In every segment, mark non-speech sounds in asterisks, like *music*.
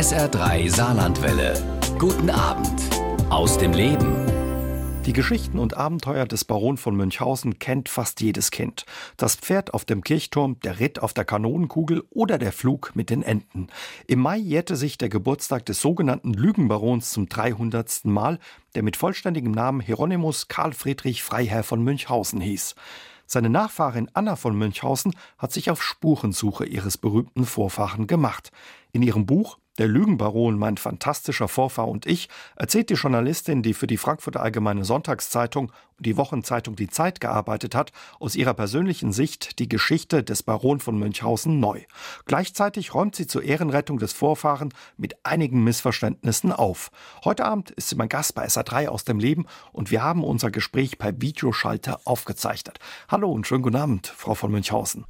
SR3 Saarlandwelle. Guten Abend aus dem Leben. Die Geschichten und Abenteuer des Baron von Münchhausen kennt fast jedes Kind. Das Pferd auf dem Kirchturm, der Ritt auf der Kanonenkugel oder der Flug mit den Enten. Im Mai jährte sich der Geburtstag des sogenannten Lügenbarons zum 300. Mal, der mit vollständigem Namen Hieronymus Karl Friedrich Freiherr von Münchhausen hieß. Seine Nachfahrin Anna von Münchhausen hat sich auf Spurensuche ihres berühmten Vorfahren gemacht. In ihrem Buch der Lügenbaron, mein fantastischer Vorfahr und ich, erzählt die Journalistin, die für die Frankfurter Allgemeine Sonntagszeitung und die Wochenzeitung Die Zeit gearbeitet hat, aus ihrer persönlichen Sicht die Geschichte des Baron von Münchhausen neu. Gleichzeitig räumt sie zur Ehrenrettung des Vorfahren mit einigen Missverständnissen auf. Heute Abend ist sie mein Gast bei SA3 aus dem Leben und wir haben unser Gespräch per Videoschalter aufgezeichnet. Hallo und schönen guten Abend, Frau von Münchhausen.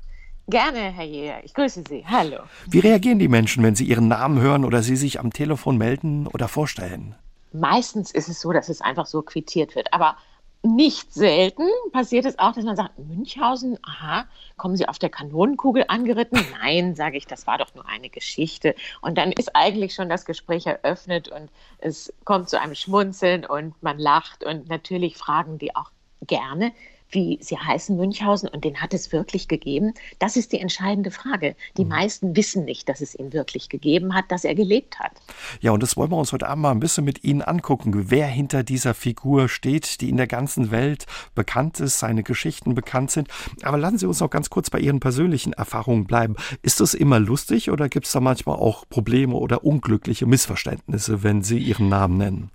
Gerne, Herr Jäger. Ich grüße Sie. Hallo. Wie reagieren die Menschen, wenn sie ihren Namen hören oder sie sich am Telefon melden oder vorstellen? Meistens ist es so, dass es einfach so quittiert wird. Aber nicht selten passiert es auch, dass man sagt, Münchhausen, aha, kommen Sie auf der Kanonenkugel angeritten? Nein, sage ich, das war doch nur eine Geschichte. Und dann ist eigentlich schon das Gespräch eröffnet und es kommt zu einem Schmunzeln und man lacht und natürlich fragen die auch gerne, wie sie heißen, Münchhausen, und den hat es wirklich gegeben? Das ist die entscheidende Frage. Die mhm. meisten wissen nicht, dass es ihn wirklich gegeben hat, dass er gelebt hat. Ja, und das wollen wir uns heute Abend mal ein bisschen mit Ihnen angucken, wer hinter dieser Figur steht, die in der ganzen Welt bekannt ist, seine Geschichten bekannt sind. Aber lassen Sie uns noch ganz kurz bei Ihren persönlichen Erfahrungen bleiben. Ist das immer lustig oder gibt es da manchmal auch Probleme oder unglückliche Missverständnisse, wenn Sie Ihren Namen nennen?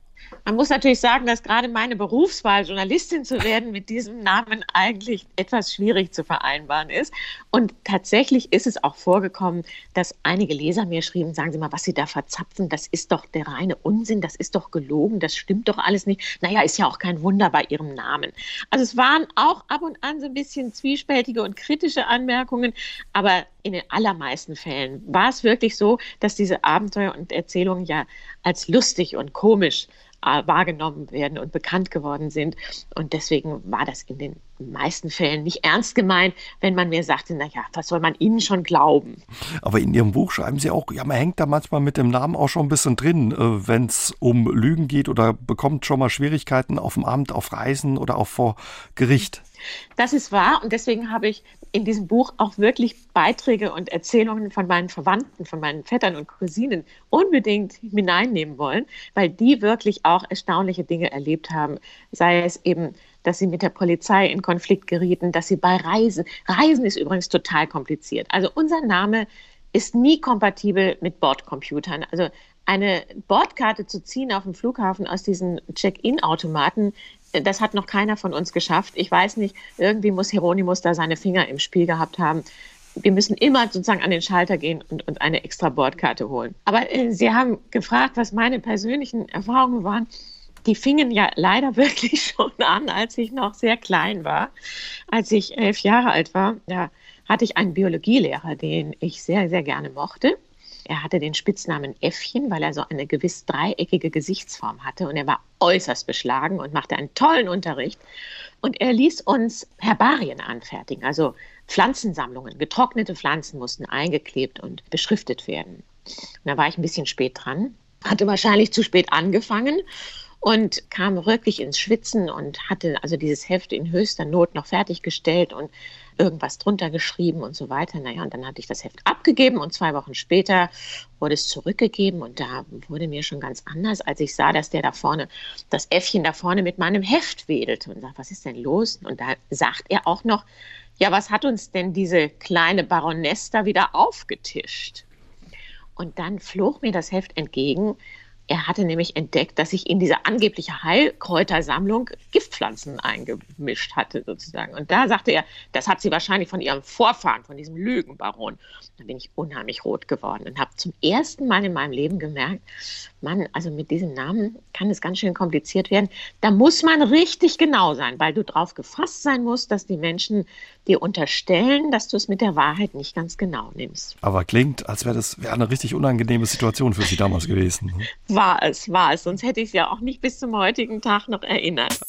Man muss natürlich sagen, dass gerade meine Berufswahl, Journalistin zu werden, mit diesem Namen eigentlich etwas schwierig zu vereinbaren ist. Und tatsächlich ist es auch vorgekommen, dass einige Leser mir schrieben, sagen Sie mal, was Sie da verzapfen, das ist doch der reine Unsinn, das ist doch gelogen, das stimmt doch alles nicht. Naja, ist ja auch kein Wunder bei Ihrem Namen. Also es waren auch ab und an so ein bisschen zwiespältige und kritische Anmerkungen, aber in den allermeisten Fällen war es wirklich so, dass diese Abenteuer und Erzählungen ja als lustig und komisch wahrgenommen werden und bekannt geworden sind. Und deswegen war das in den meisten Fällen nicht ernst gemeint, wenn man mir sagte, naja, was soll man Ihnen schon glauben? Aber in Ihrem Buch schreiben Sie auch, ja, man hängt da manchmal mit dem Namen auch schon ein bisschen drin, äh, wenn es um Lügen geht oder bekommt schon mal Schwierigkeiten auf dem Amt, auf Reisen oder auch vor Gericht. Das ist wahr und deswegen habe ich in diesem Buch auch wirklich Beiträge und Erzählungen von meinen Verwandten, von meinen Vettern und Cousinen unbedingt hineinnehmen wollen, weil die wirklich auch erstaunliche Dinge erlebt haben. Sei es eben, dass sie mit der Polizei in Konflikt gerieten, dass sie bei Reisen, Reisen ist übrigens total kompliziert. Also unser Name ist nie kompatibel mit Bordcomputern. Also eine Bordkarte zu ziehen auf dem Flughafen aus diesen Check-in-Automaten das hat noch keiner von uns geschafft. Ich weiß nicht, irgendwie muss Hieronymus da seine Finger im Spiel gehabt haben. Wir müssen immer sozusagen an den Schalter gehen und uns eine extra Bordkarte holen. Aber äh, Sie haben gefragt, was meine persönlichen Erfahrungen waren. Die fingen ja leider *laughs* wirklich schon an, als ich noch sehr klein war. Als ich elf Jahre alt war, da hatte ich einen Biologielehrer, den ich sehr, sehr gerne mochte. Er hatte den Spitznamen Äffchen, weil er so eine gewiss dreieckige Gesichtsform hatte und er war äußerst beschlagen und machte einen tollen Unterricht. Und er ließ uns Herbarien anfertigen, also Pflanzensammlungen. Getrocknete Pflanzen mussten eingeklebt und beschriftet werden. Und da war ich ein bisschen spät dran, hatte wahrscheinlich zu spät angefangen und kam wirklich ins Schwitzen und hatte also dieses Heft in höchster Not noch fertiggestellt und irgendwas drunter geschrieben und so weiter. Naja, und dann hatte ich das Heft abgegeben und zwei Wochen später wurde es zurückgegeben und da wurde mir schon ganz anders, als ich sah, dass der da vorne, das Äffchen da vorne mit meinem Heft wedelte und sagt, was ist denn los? Und da sagt er auch noch, ja, was hat uns denn diese kleine Baroness da wieder aufgetischt? Und dann flog mir das Heft entgegen er hatte nämlich entdeckt, dass ich in diese angebliche Heilkräutersammlung Giftpflanzen eingemischt hatte, sozusagen. Und da sagte er, das hat sie wahrscheinlich von ihrem Vorfahren, von diesem Lügenbaron. Da bin ich unheimlich rot geworden und habe zum ersten Mal in meinem Leben gemerkt, Mann, also mit diesem Namen kann es ganz schön kompliziert werden. Da muss man richtig genau sein, weil du darauf gefasst sein musst, dass die Menschen dir unterstellen, dass du es mit der Wahrheit nicht ganz genau nimmst. Aber klingt, als wäre das wär eine richtig unangenehme Situation für Sie damals gewesen. *laughs* War es, war es. Sonst hätte ich es ja auch nicht bis zum heutigen Tag noch erinnert.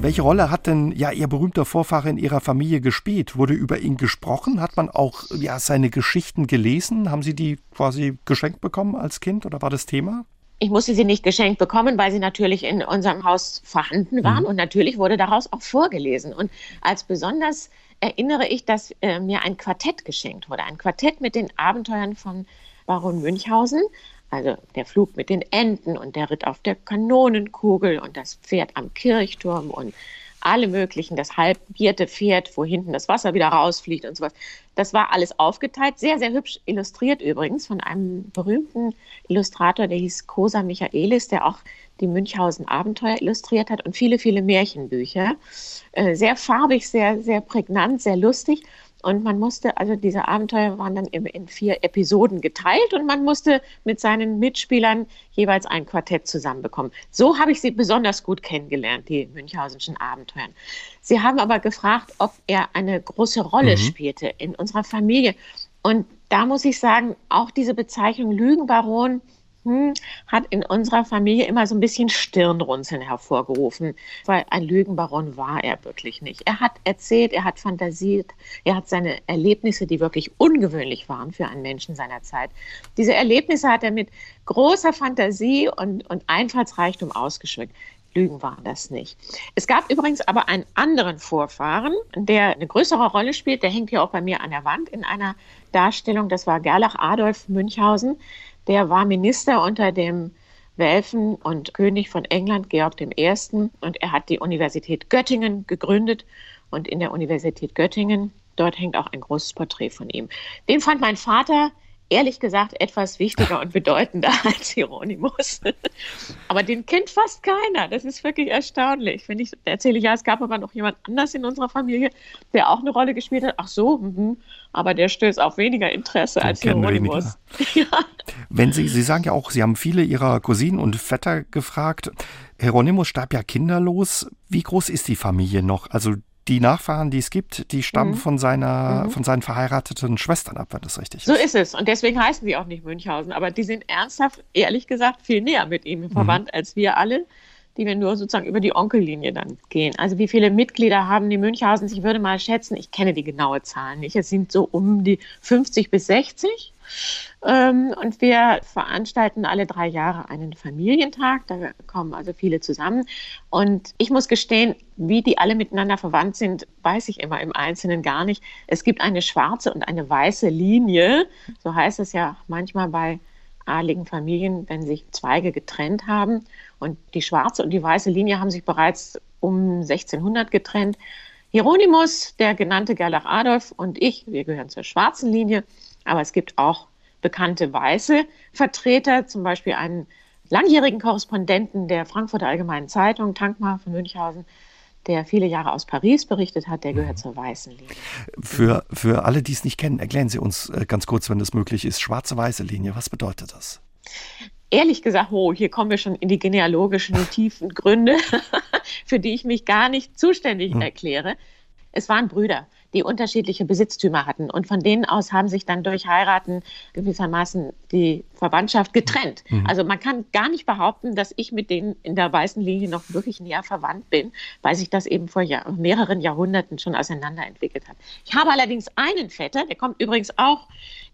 Welche Rolle hat denn ja Ihr berühmter Vorfahre in Ihrer Familie gespielt? Wurde über ihn gesprochen? Hat man auch ja, seine Geschichten gelesen? Haben Sie die quasi geschenkt bekommen als Kind oder war das Thema? Ich musste sie nicht geschenkt bekommen, weil sie natürlich in unserem Haus vorhanden waren. Mhm. Und natürlich wurde daraus auch vorgelesen. Und als besonders erinnere ich, dass äh, mir ein Quartett geschenkt wurde. Ein Quartett mit den Abenteuern von Baron Münchhausen. Also der Flug mit den Enten und der Ritt auf der Kanonenkugel und das Pferd am Kirchturm und alle möglichen, das halbierte Pferd, wo hinten das Wasser wieder rausfliegt und sowas. Das war alles aufgeteilt, sehr, sehr hübsch illustriert übrigens von einem berühmten Illustrator, der hieß Kosa Michaelis, der auch die Münchhausen Abenteuer illustriert hat und viele, viele Märchenbücher. Äh, sehr farbig, sehr, sehr prägnant, sehr lustig. Und man musste, also diese Abenteuer waren dann in vier Episoden geteilt und man musste mit seinen Mitspielern jeweils ein Quartett zusammenbekommen. So habe ich sie besonders gut kennengelernt, die Münchhausenschen Abenteuer. Sie haben aber gefragt, ob er eine große Rolle mhm. spielte in unserer Familie. Und da muss ich sagen, auch diese Bezeichnung Lügenbaron, hm, hat in unserer Familie immer so ein bisschen Stirnrunzeln hervorgerufen, weil ein Lügenbaron war er wirklich nicht. Er hat erzählt, er hat fantasiert, er hat seine Erlebnisse, die wirklich ungewöhnlich waren für einen Menschen seiner Zeit. Diese Erlebnisse hat er mit großer Fantasie und, und Einfallsreichtum ausgeschmückt. Lügen waren das nicht. Es gab übrigens aber einen anderen Vorfahren, der eine größere Rolle spielt. Der hängt hier auch bei mir an der Wand in einer Darstellung. Das war Gerlach Adolf Münchhausen der war Minister unter dem Welfen und König von England, Georg I. Und er hat die Universität Göttingen gegründet. Und in der Universität Göttingen, dort hängt auch ein großes Porträt von ihm. Den fand mein Vater ehrlich gesagt etwas wichtiger und bedeutender *laughs* als Hieronymus. aber den kennt fast keiner. Das ist wirklich erstaunlich. Wenn ich erzähle, ja, es gab aber noch jemand anders in unserer Familie, der auch eine Rolle gespielt hat. Ach so, mh. aber der stößt auf weniger Interesse den als Hieronymus. *laughs* ja. Wenn Sie, Sie sagen ja auch, Sie haben viele Ihrer Cousinen und Vetter gefragt. Hieronymus starb ja kinderlos. Wie groß ist die Familie noch? Also die Nachfahren, die es gibt, die stammen mhm. von, seiner, mhm. von seinen verheirateten Schwestern ab, wenn das richtig ist. So ist es. Und deswegen heißen sie auch nicht Münchhausen. Aber die sind ernsthaft, ehrlich gesagt, viel näher mit ihm mhm. verwandt mhm. als wir alle, die wir nur sozusagen über die Onkellinie dann gehen. Also wie viele Mitglieder haben die Münchhausens? Ich würde mal schätzen, ich kenne die genaue Zahl nicht. Es sind so um die 50 bis 60. Ähm, und wir veranstalten alle drei Jahre einen Familientag. Da kommen also viele zusammen. Und ich muss gestehen, wie die alle miteinander verwandt sind, weiß ich immer im Einzelnen gar nicht. Es gibt eine schwarze und eine weiße Linie. So heißt es ja manchmal bei adligen Familien, wenn sich Zweige getrennt haben. Und die schwarze und die weiße Linie haben sich bereits um 1600 getrennt. Hieronymus, der genannte Gerlach Adolf und ich, wir gehören zur schwarzen Linie. Aber es gibt auch bekannte weiße Vertreter, zum Beispiel einen langjährigen Korrespondenten der Frankfurter Allgemeinen Zeitung, Tankmar von Münchhausen, der viele Jahre aus Paris berichtet hat, der gehört mhm. zur weißen Linie. Für, für alle, die es nicht kennen, erklären Sie uns äh, ganz kurz, wenn es möglich ist, schwarze-weiße Linie, was bedeutet das? Ehrlich gesagt, oh, hier kommen wir schon in die genealogischen tiefen Gründe, *laughs* für die ich mich gar nicht zuständig hm. erkläre. Es waren Brüder die unterschiedliche Besitztümer hatten. Und von denen aus haben sich dann durch Heiraten gewissermaßen die Verwandtschaft getrennt. Mhm. Also man kann gar nicht behaupten, dass ich mit denen in der weißen Linie noch wirklich näher verwandt bin, weil sich das eben vor Jahr, mehreren Jahrhunderten schon auseinanderentwickelt hat. Ich habe allerdings einen Vetter, der kommt übrigens auch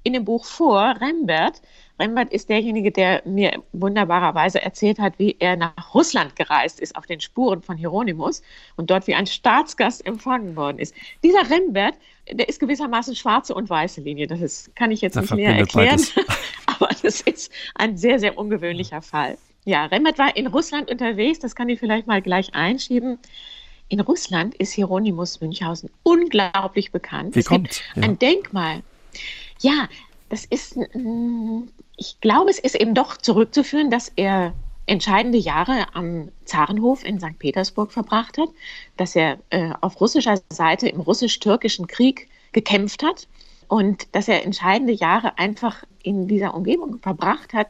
in dem Buch vor, Rembert, Rembert ist derjenige, der mir wunderbarerweise erzählt hat, wie er nach Russland gereist ist auf den Spuren von Hieronymus und dort wie ein Staatsgast empfangen worden ist. Dieser Rembert, der ist gewissermaßen schwarze und weiße Linie. Das ist, kann ich jetzt da nicht näher erklären, aber *laughs* *laughs* das ist ein sehr, sehr ungewöhnlicher Fall. Ja, Rembert war in Russland unterwegs, das kann ich vielleicht mal gleich einschieben. In Russland ist Hieronymus Münchhausen unglaublich bekannt. Wie es kommt? gibt ja. ein Denkmal. Ja, das ist ich glaube, es ist eben doch zurückzuführen, dass er entscheidende Jahre am Zarenhof in St. Petersburg verbracht hat, dass er äh, auf russischer Seite im russisch-türkischen Krieg gekämpft hat und dass er entscheidende Jahre einfach in dieser Umgebung verbracht hat.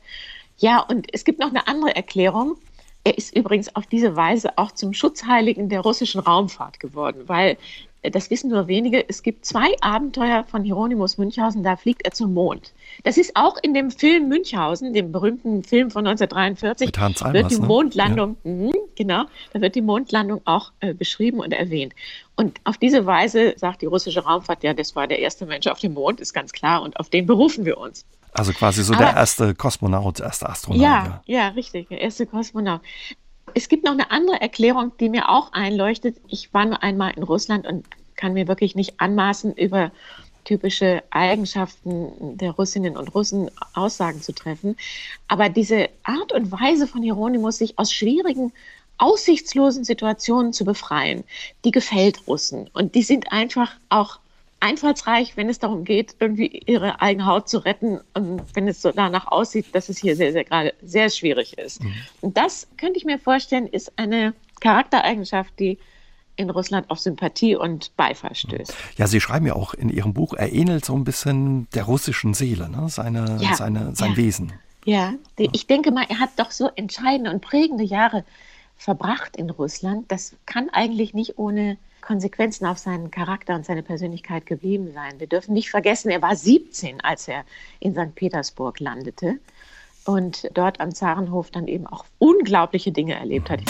Ja, und es gibt noch eine andere Erklärung. Er ist übrigens auf diese Weise auch zum Schutzheiligen der russischen Raumfahrt geworden, weil das wissen nur wenige, es gibt zwei Abenteuer von Hieronymus Münchhausen, da fliegt er zum Mond. Das ist auch in dem Film Münchhausen, dem berühmten Film von 1943, Mit Hans Almers, wird die ne? Mondlandung, ja. mh, genau. Da wird die Mondlandung auch äh, beschrieben und erwähnt. Und auf diese Weise sagt die russische Raumfahrt, ja, das war der erste Mensch auf dem Mond, ist ganz klar, und auf den berufen wir uns. Also quasi so Aber, der erste Kosmonaut, der erste Astronaut. Ja, ja, ja, richtig, der erste Kosmonaut. Es gibt noch eine andere Erklärung, die mir auch einleuchtet. Ich war nur einmal in Russland und kann mir wirklich nicht anmaßen, über typische Eigenschaften der Russinnen und Russen Aussagen zu treffen. Aber diese Art und Weise von Hieronymus, sich aus schwierigen, aussichtslosen Situationen zu befreien, die gefällt Russen. Und die sind einfach auch einfallsreich, wenn es darum geht, irgendwie ihre eigene Haut zu retten und wenn es so danach aussieht, dass es hier sehr, sehr gerade sehr schwierig ist. Mhm. Und das könnte ich mir vorstellen, ist eine Charaktereigenschaft, die in Russland auf Sympathie und Beifall stößt. Ja, Sie schreiben ja auch in Ihrem Buch, er ähnelt so ein bisschen der russischen Seele, ne? seine, ja, seine, sein ja. Wesen. Ja, ich denke mal, er hat doch so entscheidende und prägende Jahre verbracht in Russland. Das kann eigentlich nicht ohne Konsequenzen auf seinen Charakter und seine Persönlichkeit geblieben sein. Wir dürfen nicht vergessen, er war 17, als er in St. Petersburg landete und dort am Zarenhof dann eben auch unglaubliche Dinge erlebt hat.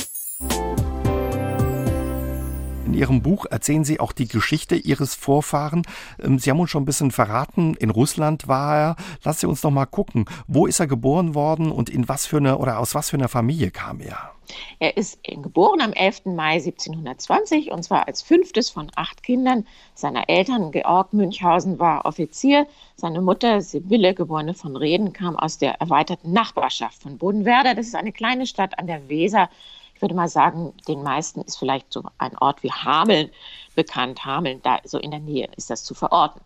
In Ihrem Buch erzählen Sie auch die Geschichte Ihres Vorfahren. Ähm, Sie haben uns schon ein bisschen verraten, in Russland war er. Lassen Sie uns noch mal gucken, wo ist er geboren worden und in was für eine oder aus was für einer Familie kam er? Er ist geboren am 11. Mai 1720 und zwar als fünftes von acht Kindern seiner Eltern. Georg Münchhausen war Offizier. Seine Mutter, Sibylle, geborene von Reden, kam aus der erweiterten Nachbarschaft von Bodenwerder. Das ist eine kleine Stadt an der Weser ich würde mal sagen, den meisten ist vielleicht so ein Ort wie Hameln bekannt. Hameln, da so in der Nähe ist das zu verorten.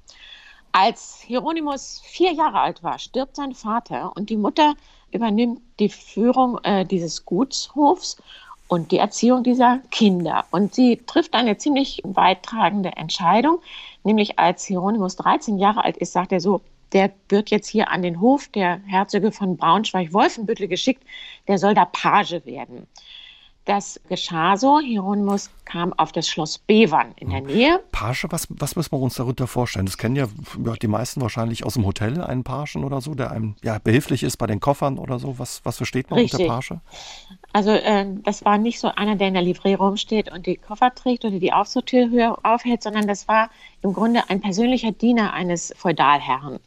Als Hieronymus vier Jahre alt war, stirbt sein Vater und die Mutter übernimmt die Führung äh, dieses Gutshofs und die Erziehung dieser Kinder. Und sie trifft eine ziemlich weittragende Entscheidung, nämlich als Hieronymus 13 Jahre alt ist, sagt er so, der wird jetzt hier an den Hof der Herzöge von Braunschweig-Wolfenbüttel geschickt, der soll da Page werden. Das geschah so. Hieronymus kam auf das Schloss Bevern in der Nähe. Page, was, was müssen wir uns darunter vorstellen? Das kennen ja, die meisten wahrscheinlich aus dem Hotel, einen Pagen oder so, der einem ja, behilflich ist bei den Koffern oder so. Was, was versteht man Richtig. unter Page? Also äh, das war nicht so einer, der in der Livree rumsteht und die Koffer trägt oder die Aufzugtür aufhält, sondern das war im Grunde ein persönlicher Diener eines Feudalherren.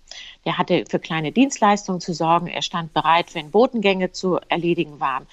Der hatte für kleine Dienstleistungen zu sorgen. Er stand bereit, wenn Botengänge zu erledigen waren.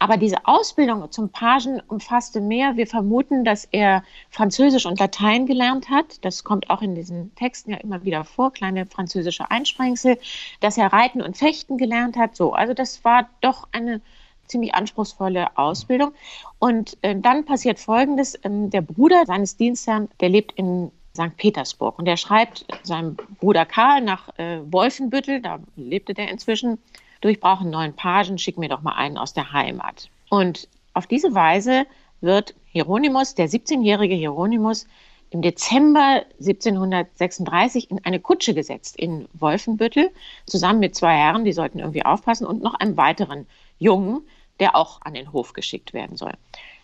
Aber diese Ausbildung zum Pagen umfasste mehr. Wir vermuten, dass er Französisch und Latein gelernt hat. Das kommt auch in diesen Texten ja immer wieder vor, kleine französische Einsprengsel. Dass er Reiten und Fechten gelernt hat. So, also das war doch eine ziemlich anspruchsvolle Ausbildung. Und äh, dann passiert Folgendes. Ähm, der Bruder seines Dienstherrn, der lebt in St. Petersburg und der schreibt seinem Bruder Karl nach äh, Wolfenbüttel, da lebte der inzwischen, du, ich brauche einen neuen Pagen, schick mir doch mal einen aus der Heimat. Und auf diese Weise wird Hieronymus, der 17-jährige Hieronymus, im Dezember 1736 in eine Kutsche gesetzt in Wolfenbüttel, zusammen mit zwei Herren, die sollten irgendwie aufpassen, und noch einem weiteren Jungen, der auch an den Hof geschickt werden soll.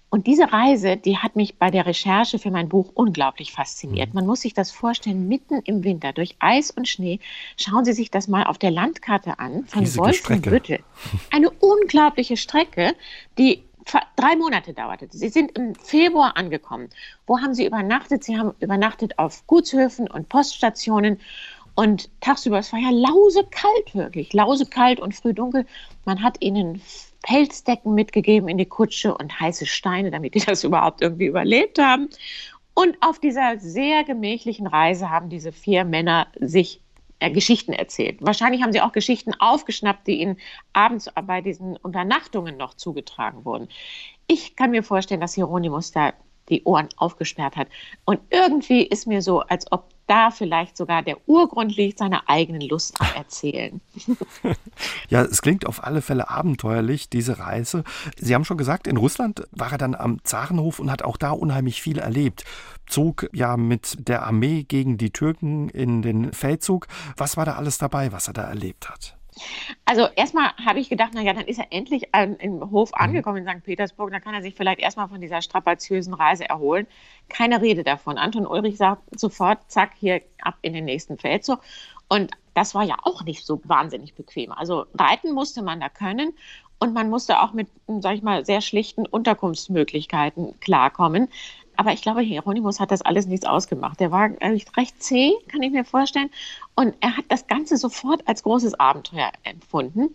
Und diese Reise, die hat mich bei der Recherche für mein Buch unglaublich fasziniert. Mhm. Man muss sich das vorstellen, mitten im Winter durch Eis und Schnee. Schauen Sie sich das mal auf der Landkarte an von Wolfenbüttel. Eine unglaubliche Strecke, die drei Monate dauerte. Sie sind im Februar angekommen. Wo haben Sie übernachtet? Sie haben übernachtet auf Gutshöfen und Poststationen. Und tagsüber, es war ja lausekalt wirklich, lausekalt und früh dunkel. Man hat ihnen Pelzdecken mitgegeben in die Kutsche und heiße Steine, damit die das *laughs* überhaupt irgendwie überlebt haben. Und auf dieser sehr gemächlichen Reise haben diese vier Männer sich äh, Geschichten erzählt. Wahrscheinlich haben sie auch Geschichten aufgeschnappt, die ihnen abends bei diesen Unternachtungen noch zugetragen wurden. Ich kann mir vorstellen, dass Hieronymus da die Ohren aufgesperrt hat. Und irgendwie ist mir so, als ob da vielleicht sogar der Urgrund liegt seiner eigenen Lust am Erzählen. *laughs* ja, es klingt auf alle Fälle abenteuerlich, diese Reise. Sie haben schon gesagt, in Russland war er dann am Zarenhof und hat auch da unheimlich viel erlebt. Zog ja mit der Armee gegen die Türken in den Feldzug. Was war da alles dabei, was er da erlebt hat? Also erstmal habe ich gedacht, naja, dann ist er endlich im Hof mhm. angekommen in St. Petersburg, dann kann er sich vielleicht erstmal von dieser strapaziösen Reise erholen. Keine Rede davon. Anton Ulrich sagt sofort, zack, hier ab in den nächsten Feldzug. Und das war ja auch nicht so wahnsinnig bequem. Also reiten musste man da können und man musste auch mit, sag ich mal, sehr schlichten Unterkunftsmöglichkeiten klarkommen. Aber ich glaube, Hieronymus hat das alles nichts ausgemacht. Der war recht zäh, kann ich mir vorstellen. Und er hat das Ganze sofort als großes Abenteuer empfunden.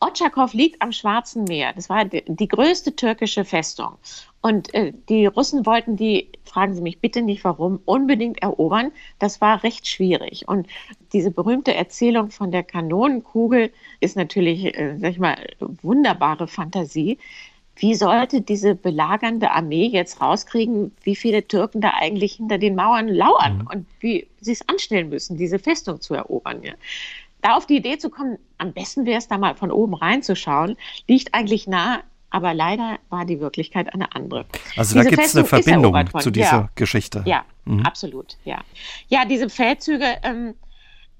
Otschakov liegt am Schwarzen Meer. Das war die, die größte türkische Festung. Und äh, die Russen wollten die, fragen Sie mich bitte nicht warum, unbedingt erobern. Das war recht schwierig. Und diese berühmte Erzählung von der Kanonenkugel ist natürlich, äh, sag ich mal, wunderbare Fantasie. Wie sollte diese belagernde Armee jetzt rauskriegen, wie viele Türken da eigentlich hinter den Mauern lauern mhm. und wie sie es anstellen müssen, diese Festung zu erobern? Ja? da auf die Idee zu kommen, am besten wäre es da mal von oben reinzuschauen, liegt eigentlich nah, aber leider war die Wirklichkeit eine andere. Also diese da gibt es eine Verbindung zu dieser ja. Geschichte. Ja, mhm. absolut, ja. Ja, diese Feldzüge, ähm,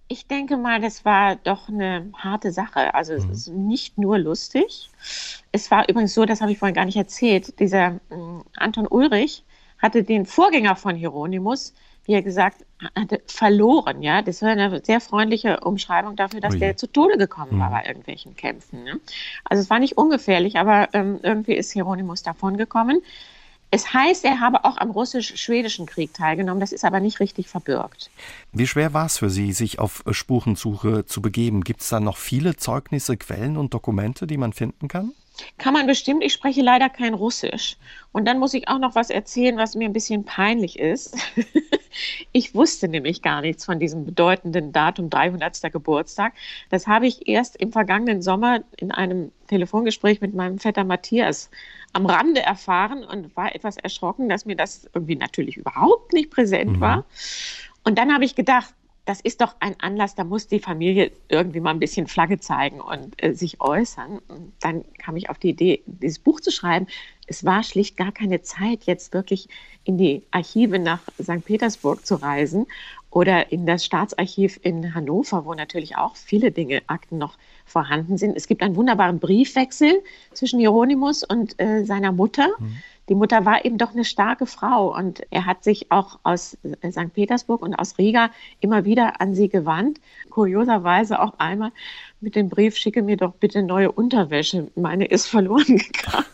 ich denke mal, das war doch eine harte Sache. Also mhm. es ist nicht nur lustig. Es war übrigens so, das habe ich vorhin gar nicht erzählt, dieser äh, Anton Ulrich hatte den Vorgänger von Hieronymus wie er gesagt hatte, verloren. Ja, das war eine sehr freundliche Umschreibung dafür, dass Ui. der zu Tode gekommen war mhm. bei irgendwelchen Kämpfen. Ne? Also es war nicht ungefährlich, aber ähm, irgendwie ist Hieronymus davongekommen. Es heißt, er habe auch am russisch-schwedischen Krieg teilgenommen, das ist aber nicht richtig verbürgt. Wie schwer war es für Sie, sich auf Spurensuche zu begeben? Gibt es da noch viele Zeugnisse, Quellen und Dokumente, die man finden kann? Kann man bestimmt. Ich spreche leider kein Russisch. Und dann muss ich auch noch was erzählen, was mir ein bisschen peinlich ist. *laughs* ich wusste nämlich gar nichts von diesem bedeutenden Datum 300. Geburtstag. Das habe ich erst im vergangenen Sommer in einem Telefongespräch mit meinem Vetter Matthias am Rande erfahren und war etwas erschrocken, dass mir das irgendwie natürlich überhaupt nicht präsent mhm. war. Und dann habe ich gedacht, das ist doch ein Anlass, da muss die Familie irgendwie mal ein bisschen Flagge zeigen und äh, sich äußern. Und dann kam ich auf die Idee, dieses Buch zu schreiben. Es war schlicht gar keine Zeit, jetzt wirklich in die Archive nach St. Petersburg zu reisen oder in das Staatsarchiv in Hannover, wo natürlich auch viele Dinge, Akten noch vorhanden sind. Es gibt einen wunderbaren Briefwechsel zwischen Hieronymus und äh, seiner Mutter. Mhm die Mutter war eben doch eine starke Frau und er hat sich auch aus äh, St. Petersburg und aus Riga immer wieder an sie gewandt. Kurioserweise auch einmal mit dem Brief, schicke mir doch bitte neue Unterwäsche. Meine ist verloren *laughs* gegangen.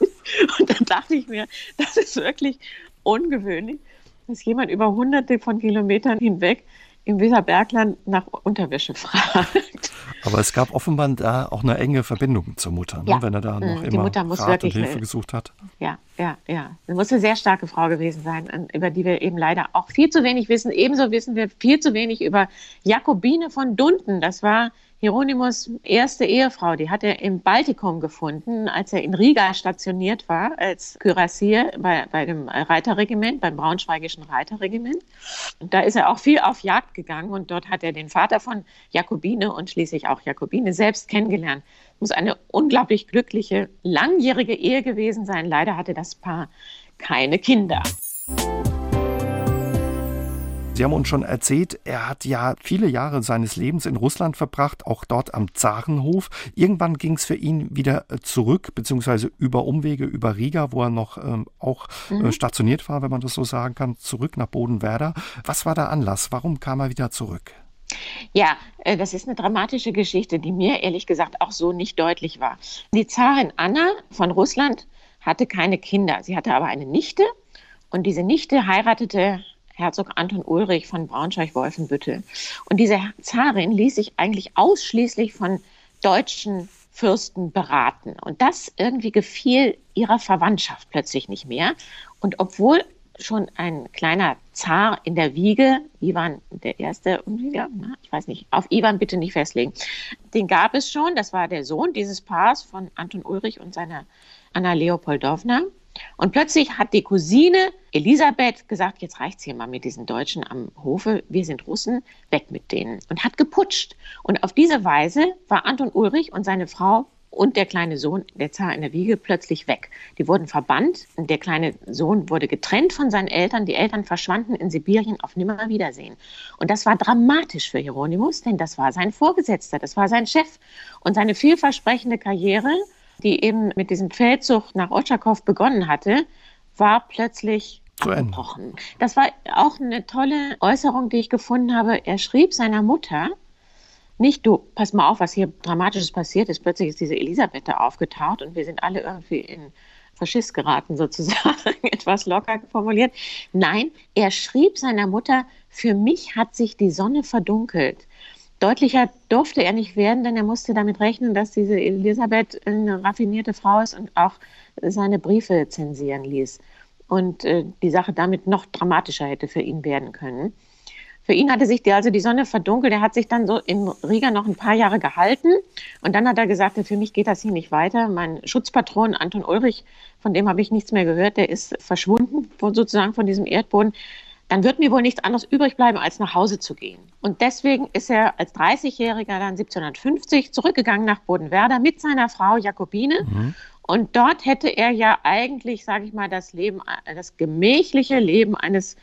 Und dann dachte ich mir, das ist wirklich ungewöhnlich, dass jemand über hunderte von Kilometern hinweg im Weserbergland nach Unterwäsche fragt. Aber es gab offenbar da auch eine enge Verbindung zur Mutter, ne? ja. wenn er da noch mhm. die immer Mutter muss Rat wirklich und Hilfe gesucht hat. Ja, ja, ja. Sie muss eine sehr starke Frau gewesen sein, über die wir eben leider auch viel zu wenig wissen. Ebenso wissen wir viel zu wenig über Jakobine von Dunten. Das war Hieronymus erste Ehefrau, die hat er im Baltikum gefunden, als er in Riga stationiert war, als Kürassier bei, bei dem Reiterregiment, beim Braunschweigischen Reiterregiment. Und da ist er auch viel auf Jagd gegangen und dort hat er den Vater von Jakobine und schließlich auch Jakobine selbst kennengelernt. Muss eine unglaublich glückliche, langjährige Ehe gewesen sein. Leider hatte das Paar keine Kinder. Sie haben uns schon erzählt, er hat ja viele Jahre seines Lebens in Russland verbracht, auch dort am Zarenhof. Irgendwann ging es für ihn wieder äh, zurück, beziehungsweise über Umwege über Riga, wo er noch ähm, auch äh, mhm. äh, stationiert war, wenn man das so sagen kann, zurück nach Bodenwerder. Was war der Anlass? Warum kam er wieder zurück? Ja, äh, das ist eine dramatische Geschichte, die mir ehrlich gesagt auch so nicht deutlich war. Die Zarin Anna von Russland hatte keine Kinder. Sie hatte aber eine Nichte und diese Nichte heiratete Herzog Anton Ulrich von Braunschweig-Wolfenbüttel. Und diese Zarin ließ sich eigentlich ausschließlich von deutschen Fürsten beraten. Und das irgendwie gefiel ihrer Verwandtschaft plötzlich nicht mehr. Und obwohl schon ein kleiner Zar in der Wiege, Ivan der Erste, ich weiß nicht, auf Ivan bitte nicht festlegen, den gab es schon, das war der Sohn dieses Paars von Anton Ulrich und seiner Anna Leopoldowna. Und plötzlich hat die Cousine Elisabeth gesagt, jetzt reicht's hier mal mit diesen Deutschen am Hofe, wir sind Russen, weg mit denen. Und hat geputscht. Und auf diese Weise war Anton Ulrich und seine Frau und der kleine Sohn, der Zar in der Wiege, plötzlich weg. Die wurden verbannt. Der kleine Sohn wurde getrennt von seinen Eltern. Die Eltern verschwanden in Sibirien auf Nimmerwiedersehen. Und das war dramatisch für Hieronymus, denn das war sein Vorgesetzter, das war sein Chef. Und seine vielversprechende Karriere die eben mit diesem Feldzug nach Otschakow begonnen hatte, war plötzlich abgebrochen. Das war auch eine tolle Äußerung, die ich gefunden habe. Er schrieb seiner Mutter, nicht, du, pass mal auf, was hier Dramatisches passiert ist. Plötzlich ist diese Elisabeth da aufgetaucht und wir sind alle irgendwie in Faschist geraten, *laughs* sozusagen, etwas locker formuliert. Nein, er schrieb seiner Mutter, für mich hat sich die Sonne verdunkelt. Deutlicher durfte er nicht werden, denn er musste damit rechnen, dass diese Elisabeth eine raffinierte Frau ist und auch seine Briefe zensieren ließ. Und äh, die Sache damit noch dramatischer hätte für ihn werden können. Für ihn hatte sich die, also die Sonne verdunkelt. Er hat sich dann so in Riga noch ein paar Jahre gehalten. Und dann hat er gesagt, für mich geht das hier nicht weiter. Mein Schutzpatron Anton Ulrich, von dem habe ich nichts mehr gehört, der ist verschwunden sozusagen von diesem Erdboden. Dann wird mir wohl nichts anderes übrig bleiben, als nach Hause zu gehen. Und deswegen ist er als 30-Jähriger dann 1750 zurückgegangen nach Bodenwerder mit seiner Frau Jakobine. Mhm. Und dort hätte er ja eigentlich, sage ich mal, das Leben, das gemächliche Leben eines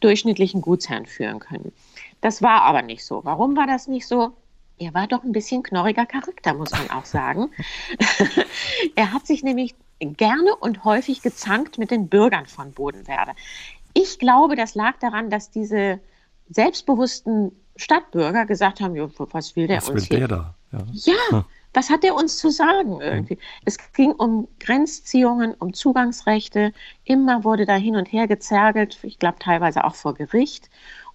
durchschnittlichen Gutsherrn führen können. Das war aber nicht so. Warum war das nicht so? Er war doch ein bisschen knorriger Charakter, muss man auch sagen. *laughs* er hat sich nämlich gerne und häufig gezankt mit den Bürgern von Bodenwerder. Ich glaube, das lag daran, dass diese selbstbewussten Stadtbürger gesagt haben, was will der was uns will hier? Der da? Ja, ja was hat der uns zu sagen irgendwie? Es ging um Grenzziehungen, um Zugangsrechte. Immer wurde da hin und her gezergelt, ich glaube teilweise auch vor Gericht.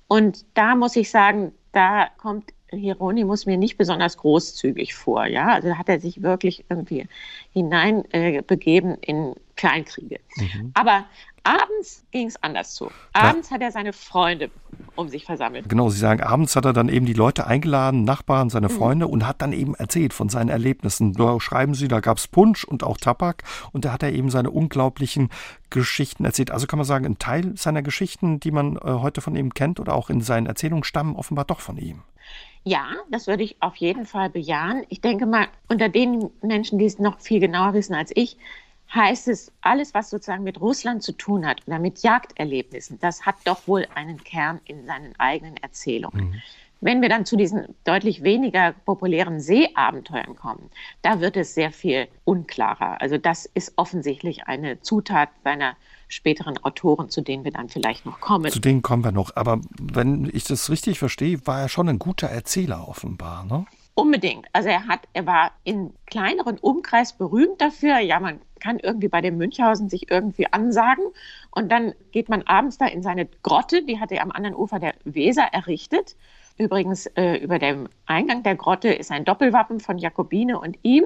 Und da muss ich sagen, da kommt Hieronymus mir nicht besonders großzügig vor. Ja, also hat er sich wirklich irgendwie hineinbegeben äh, in Kleinkriege. Mhm. Aber Abends ging es anders zu. Abends ja. hat er seine Freunde um sich versammelt. Genau, Sie sagen, abends hat er dann eben die Leute eingeladen, Nachbarn, seine mhm. Freunde mhm. und hat dann eben erzählt von seinen Erlebnissen. Da schreiben Sie, da gab es Punsch und auch Tabak und da hat er eben seine unglaublichen Geschichten erzählt. Also kann man sagen, ein Teil seiner Geschichten, die man äh, heute von ihm kennt oder auch in seinen Erzählungen stammen, offenbar doch von ihm. Ja, das würde ich auf jeden Fall bejahen. Ich denke mal, unter den Menschen, die es noch viel genauer wissen als ich, heißt es, alles, was sozusagen mit Russland zu tun hat oder mit Jagderlebnissen, das hat doch wohl einen Kern in seinen eigenen Erzählungen. Mhm. Wenn wir dann zu diesen deutlich weniger populären Seeabenteuern kommen, da wird es sehr viel unklarer. Also das ist offensichtlich eine Zutat seiner späteren Autoren, zu denen wir dann vielleicht noch kommen. Zu denen kommen wir noch. Aber wenn ich das richtig verstehe, war er schon ein guter Erzähler offenbar, ne? Unbedingt. Also er hat, er war in kleineren Umkreis berühmt dafür. Ja, man kann irgendwie bei dem Münchhausen sich irgendwie ansagen und dann geht man abends da in seine Grotte, die hat er am anderen Ufer der Weser errichtet. Übrigens äh, über dem Eingang der Grotte ist ein Doppelwappen von Jakobine und ihm.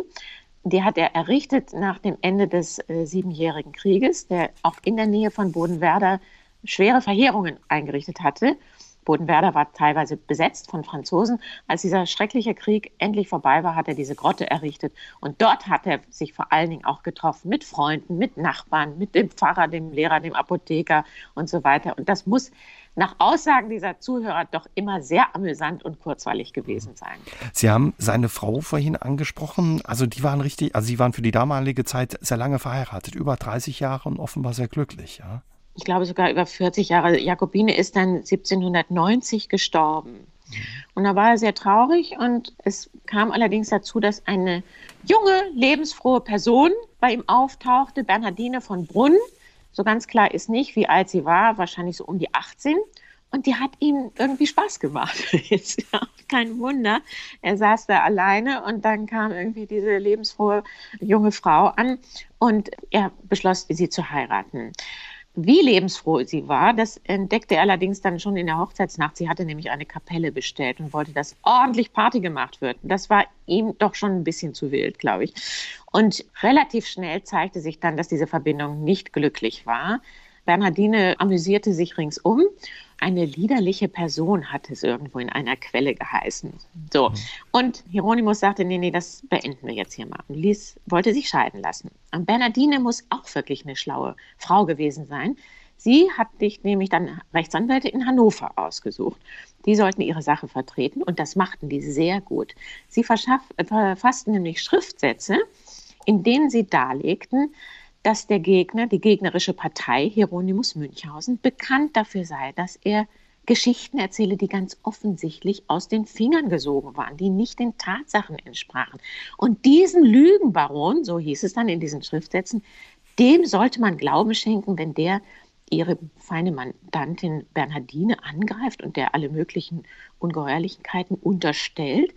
Die hat er errichtet nach dem Ende des äh, Siebenjährigen Krieges, der auch in der Nähe von Bodenwerder schwere Verheerungen eingerichtet hatte. Bodenwerder war teilweise besetzt von Franzosen. Als dieser schreckliche Krieg endlich vorbei war, hat er diese Grotte errichtet. Und dort hat er sich vor allen Dingen auch getroffen mit Freunden, mit Nachbarn, mit dem Pfarrer, dem Lehrer, dem Apotheker und so weiter. Und das muss nach Aussagen dieser Zuhörer doch immer sehr amüsant und kurzweilig gewesen sein. Sie haben seine Frau vorhin angesprochen. Also die waren richtig, also sie waren für die damalige Zeit sehr lange verheiratet, über 30 Jahre und offenbar sehr glücklich, ja ich glaube sogar über 40 Jahre. Jakobine ist dann 1790 gestorben. Und da war er sehr traurig und es kam allerdings dazu, dass eine junge, lebensfrohe Person bei ihm auftauchte, Bernhardine von Brunn. So ganz klar ist nicht, wie alt sie war, wahrscheinlich so um die 18. Und die hat ihm irgendwie Spaß gemacht. *laughs* Ist ja kein Wunder. Er saß da alleine und dann kam irgendwie diese lebensfrohe junge Frau an und er beschloss, sie zu heiraten. Wie lebensfroh sie war, das entdeckte er allerdings dann schon in der Hochzeitsnacht. Sie hatte nämlich eine Kapelle bestellt und wollte, dass ordentlich Party gemacht wird. Das war ihm doch schon ein bisschen zu wild, glaube ich. Und relativ schnell zeigte sich dann, dass diese Verbindung nicht glücklich war. Bernhardine amüsierte sich ringsum eine liederliche Person hat es irgendwo in einer Quelle geheißen. So. Und Hieronymus sagte, nee, nee, das beenden wir jetzt hier mal. Und ließ, wollte sich scheiden lassen. Und Bernardine muss auch wirklich eine schlaue Frau gewesen sein. Sie hat sich nämlich dann Rechtsanwälte in Hannover ausgesucht. Die sollten ihre Sache vertreten und das machten die sehr gut. Sie verfassten nämlich Schriftsätze, in denen sie darlegten, dass der Gegner, die gegnerische Partei Hieronymus Münchhausen, bekannt dafür sei, dass er Geschichten erzähle, die ganz offensichtlich aus den Fingern gesogen waren, die nicht den Tatsachen entsprachen. Und diesen Lügenbaron, so hieß es dann in diesen Schriftsätzen, dem sollte man Glauben schenken, wenn der ihre feine Mandantin Bernhardine angreift und der alle möglichen Ungeheuerlichkeiten unterstellt.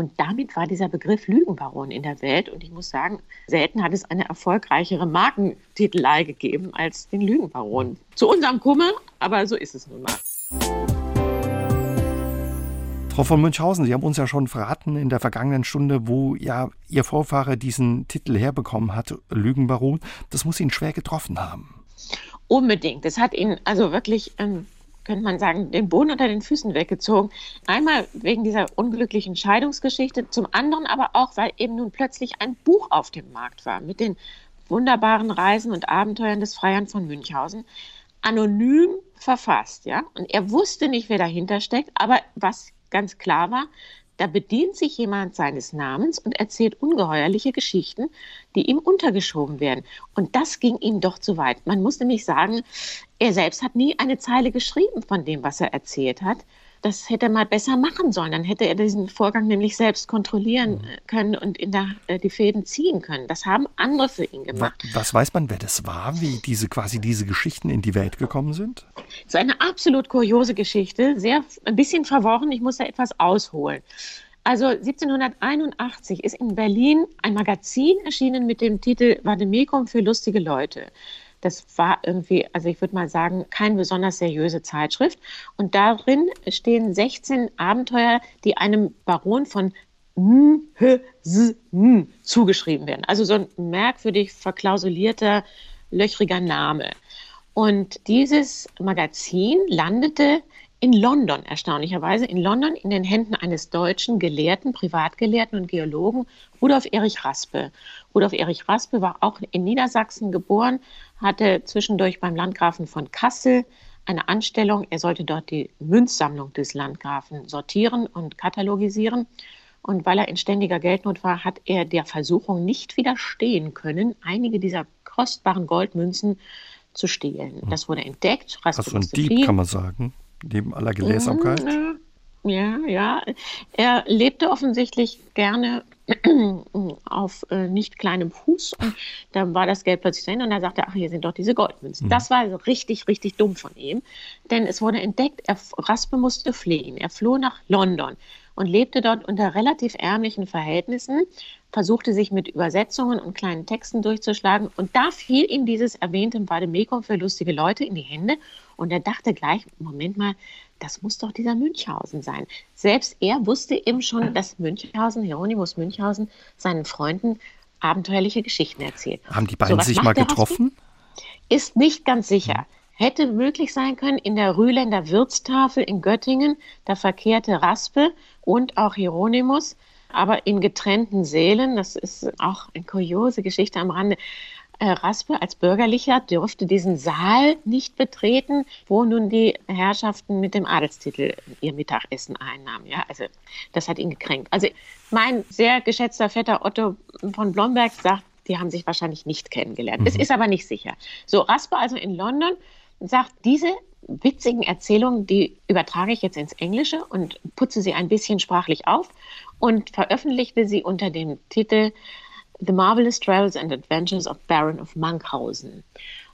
Und damit war dieser Begriff Lügenbaron in der Welt. Und ich muss sagen, selten hat es eine erfolgreichere Markentitelei gegeben als den Lügenbaron. Zu unserem Kummer, aber so ist es nun mal. Frau von Münchhausen, Sie haben uns ja schon verraten in der vergangenen Stunde, wo ja Ihr Vorfahre diesen Titel herbekommen hat, Lügenbaron. Das muss ihn schwer getroffen haben. Unbedingt. Das hat ihn also wirklich, ähm, könnte man sagen, den Boden unter den Füßen weggezogen. Einmal wegen dieser unglücklichen Scheidungsgeschichte, zum anderen aber auch, weil eben nun plötzlich ein Buch auf dem Markt war mit den wunderbaren Reisen und Abenteuern des Freiern von Münchhausen. Anonym verfasst, ja. Und er wusste nicht, wer dahinter steckt, aber was ganz klar war, da bedient sich jemand seines Namens und erzählt ungeheuerliche Geschichten, die ihm untergeschoben werden. Und das ging ihm doch zu weit. Man muss nämlich sagen, er selbst hat nie eine Zeile geschrieben von dem, was er erzählt hat das hätte er mal besser machen sollen. Dann hätte er diesen Vorgang nämlich selbst kontrollieren mhm. können und in der, äh, die Fäden ziehen können. Das haben andere für ihn gemacht. Was weiß man, wer das war, wie diese quasi diese Geschichten in die Welt gekommen sind? Es ist eine absolut kuriose Geschichte, sehr ein bisschen verworren. Ich muss da etwas ausholen. Also 1781 ist in Berlin ein Magazin erschienen mit dem Titel Vademekum für lustige Leute. Das war irgendwie, also ich würde mal sagen, keine besonders seriöse Zeitschrift. Und darin stehen 16 Abenteuer, die einem Baron von M, H, S, M zugeschrieben werden. Also so ein merkwürdig verklausulierter, löchriger Name. Und dieses Magazin landete in London, erstaunlicherweise, in London in den Händen eines deutschen Gelehrten, Privatgelehrten und Geologen, Rudolf Erich Raspe. Rudolf Erich Raspe war auch in Niedersachsen geboren, hatte zwischendurch beim Landgrafen von Kassel eine Anstellung. Er sollte dort die Münzsammlung des Landgrafen sortieren und katalogisieren. Und weil er in ständiger Geldnot war, hat er der Versuchung nicht widerstehen können, einige dieser kostbaren Goldmünzen zu stehlen. Das wurde entdeckt. Raspe also ein Dieb, fliehen. kann man sagen neben aller Gelehrsamkeit? Mm, ja, ja. Er lebte offensichtlich gerne *clears throat* auf äh, nicht kleinem Fuß und da war das Geld plötzlich drin und er sagte, ach, hier sind doch diese Goldmünzen. Mhm. Das war also richtig, richtig dumm von ihm, denn es wurde entdeckt, er, Raspe musste fliehen. Er floh nach London und lebte dort unter relativ ärmlichen Verhältnissen, versuchte sich mit Übersetzungen und kleinen Texten durchzuschlagen und da fiel ihm dieses erwähnte Vademekum für lustige Leute in die Hände und er dachte gleich, Moment mal, das muss doch dieser Münchhausen sein. Selbst er wusste eben schon, dass Münchhausen, Hieronymus Münchhausen, seinen Freunden abenteuerliche Geschichten erzählt. Haben die beiden so, sich mal getroffen? Ist nicht ganz sicher. Hätte möglich sein können in der Rühländer Wirtstafel in Göttingen. Da verkehrte Raspe und auch Hieronymus, aber in getrennten Seelen. Das ist auch eine kuriose Geschichte am Rande. Äh, Raspe als Bürgerlicher dürfte diesen Saal nicht betreten, wo nun die Herrschaften mit dem Adelstitel ihr Mittagessen einnahmen. Ja, also das hat ihn gekränkt. Also mein sehr geschätzter Vetter Otto von Blomberg sagt, die haben sich wahrscheinlich nicht kennengelernt. Es mhm. ist aber nicht sicher. So, Raspe also in London sagt, diese witzigen Erzählungen, die übertrage ich jetzt ins Englische und putze sie ein bisschen sprachlich auf und veröffentlichte sie unter dem Titel The Marvelous Travels and Adventures of Baron of Munkhausen.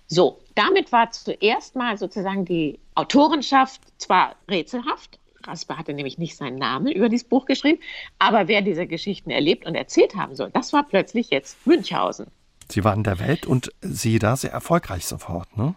So, damit war zuerst mal sozusagen die Autorenschaft zwar rätselhaft, Raspe hatte nämlich nicht seinen Namen über dieses Buch geschrieben, aber wer diese Geschichten erlebt und erzählt haben soll, das war plötzlich jetzt Münchhausen. Sie waren der Welt und sie da sehr erfolgreich sofort, ne?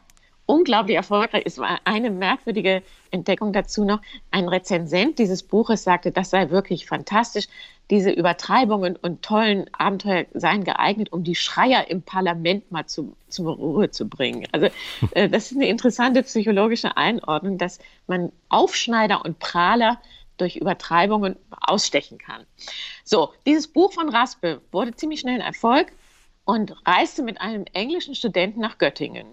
Unglaublich erfolgreich. Es war eine merkwürdige Entdeckung dazu noch. Ein Rezensent dieses Buches sagte, das sei wirklich fantastisch. Diese Übertreibungen und tollen Abenteuer seien geeignet, um die Schreier im Parlament mal zu, zur Ruhe zu bringen. Also *laughs* äh, das ist eine interessante psychologische Einordnung, dass man Aufschneider und Prahler durch Übertreibungen ausstechen kann. So, dieses Buch von Raspe wurde ziemlich schnell ein Erfolg und reiste mit einem englischen Studenten nach Göttingen.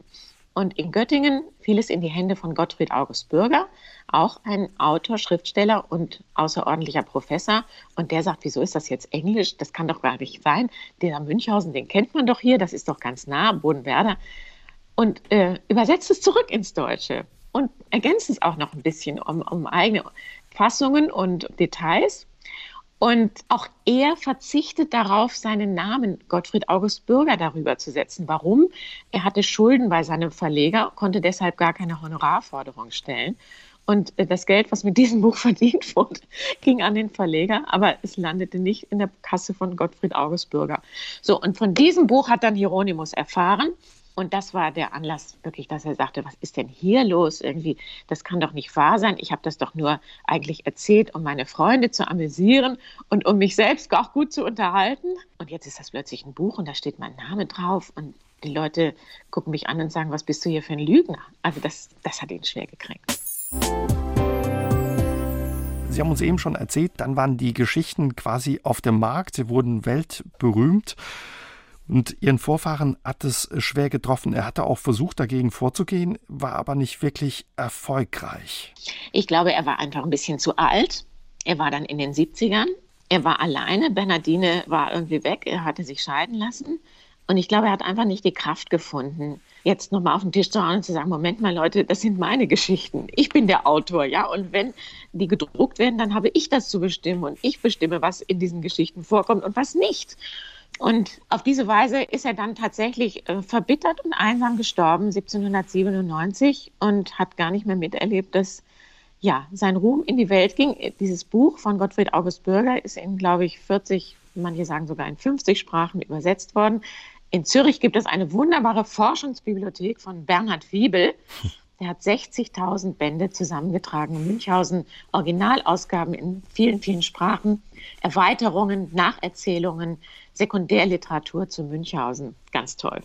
Und in Göttingen fiel es in die Hände von Gottfried August Bürger, auch ein Autor, Schriftsteller und außerordentlicher Professor. Und der sagt, wieso ist das jetzt Englisch? Das kann doch gar nicht sein. Der Münchhausen, den kennt man doch hier, das ist doch ganz nah, Bodenwerder. Und äh, übersetzt es zurück ins Deutsche und ergänzt es auch noch ein bisschen um, um eigene Fassungen und Details. Und auch er verzichtet darauf, seinen Namen Gottfried August Bürger darüber zu setzen. Warum? Er hatte Schulden bei seinem Verleger, konnte deshalb gar keine Honorarforderung stellen. Und äh, das Geld, was mit diesem Buch *laughs* verdient wurde, ging an den Verleger, aber es landete nicht in der Kasse von Gottfried August Bürger. So, und von diesem Buch hat dann Hieronymus erfahren und das war der Anlass wirklich, dass er sagte, was ist denn hier los? Irgendwie, das kann doch nicht wahr sein. Ich habe das doch nur eigentlich erzählt, um meine Freunde zu amüsieren und um mich selbst auch gut zu unterhalten. Und jetzt ist das plötzlich ein Buch und da steht mein Name drauf und die Leute gucken mich an und sagen, was bist du hier für ein Lügner? Also das, das hat ihn schwer gekränkt. Sie haben uns eben schon erzählt, dann waren die Geschichten quasi auf dem Markt, sie wurden weltberühmt. Und ihren Vorfahren hat es schwer getroffen. Er hatte auch versucht, dagegen vorzugehen, war aber nicht wirklich erfolgreich. Ich glaube, er war einfach ein bisschen zu alt. Er war dann in den 70ern. Er war alleine. Bernardine war irgendwie weg. Er hatte sich scheiden lassen. Und ich glaube, er hat einfach nicht die Kraft gefunden, jetzt nochmal auf den Tisch zu hauen und zu sagen, Moment mal Leute, das sind meine Geschichten. Ich bin der Autor, ja. Und wenn die gedruckt werden, dann habe ich das zu bestimmen und ich bestimme, was in diesen Geschichten vorkommt und was nicht. Und auf diese Weise ist er dann tatsächlich äh, verbittert und einsam gestorben, 1797, und hat gar nicht mehr miterlebt, dass ja, sein Ruhm in die Welt ging. Dieses Buch von Gottfried August Bürger ist in, glaube ich, 40, manche sagen sogar in 50 Sprachen übersetzt worden. In Zürich gibt es eine wunderbare Forschungsbibliothek von Bernhard Wiebel. *laughs* Der hat 60.000 Bände zusammengetragen. Münchhausen Originalausgaben in vielen, vielen Sprachen, Erweiterungen, Nacherzählungen, Sekundärliteratur zu Münchhausen. Ganz toll.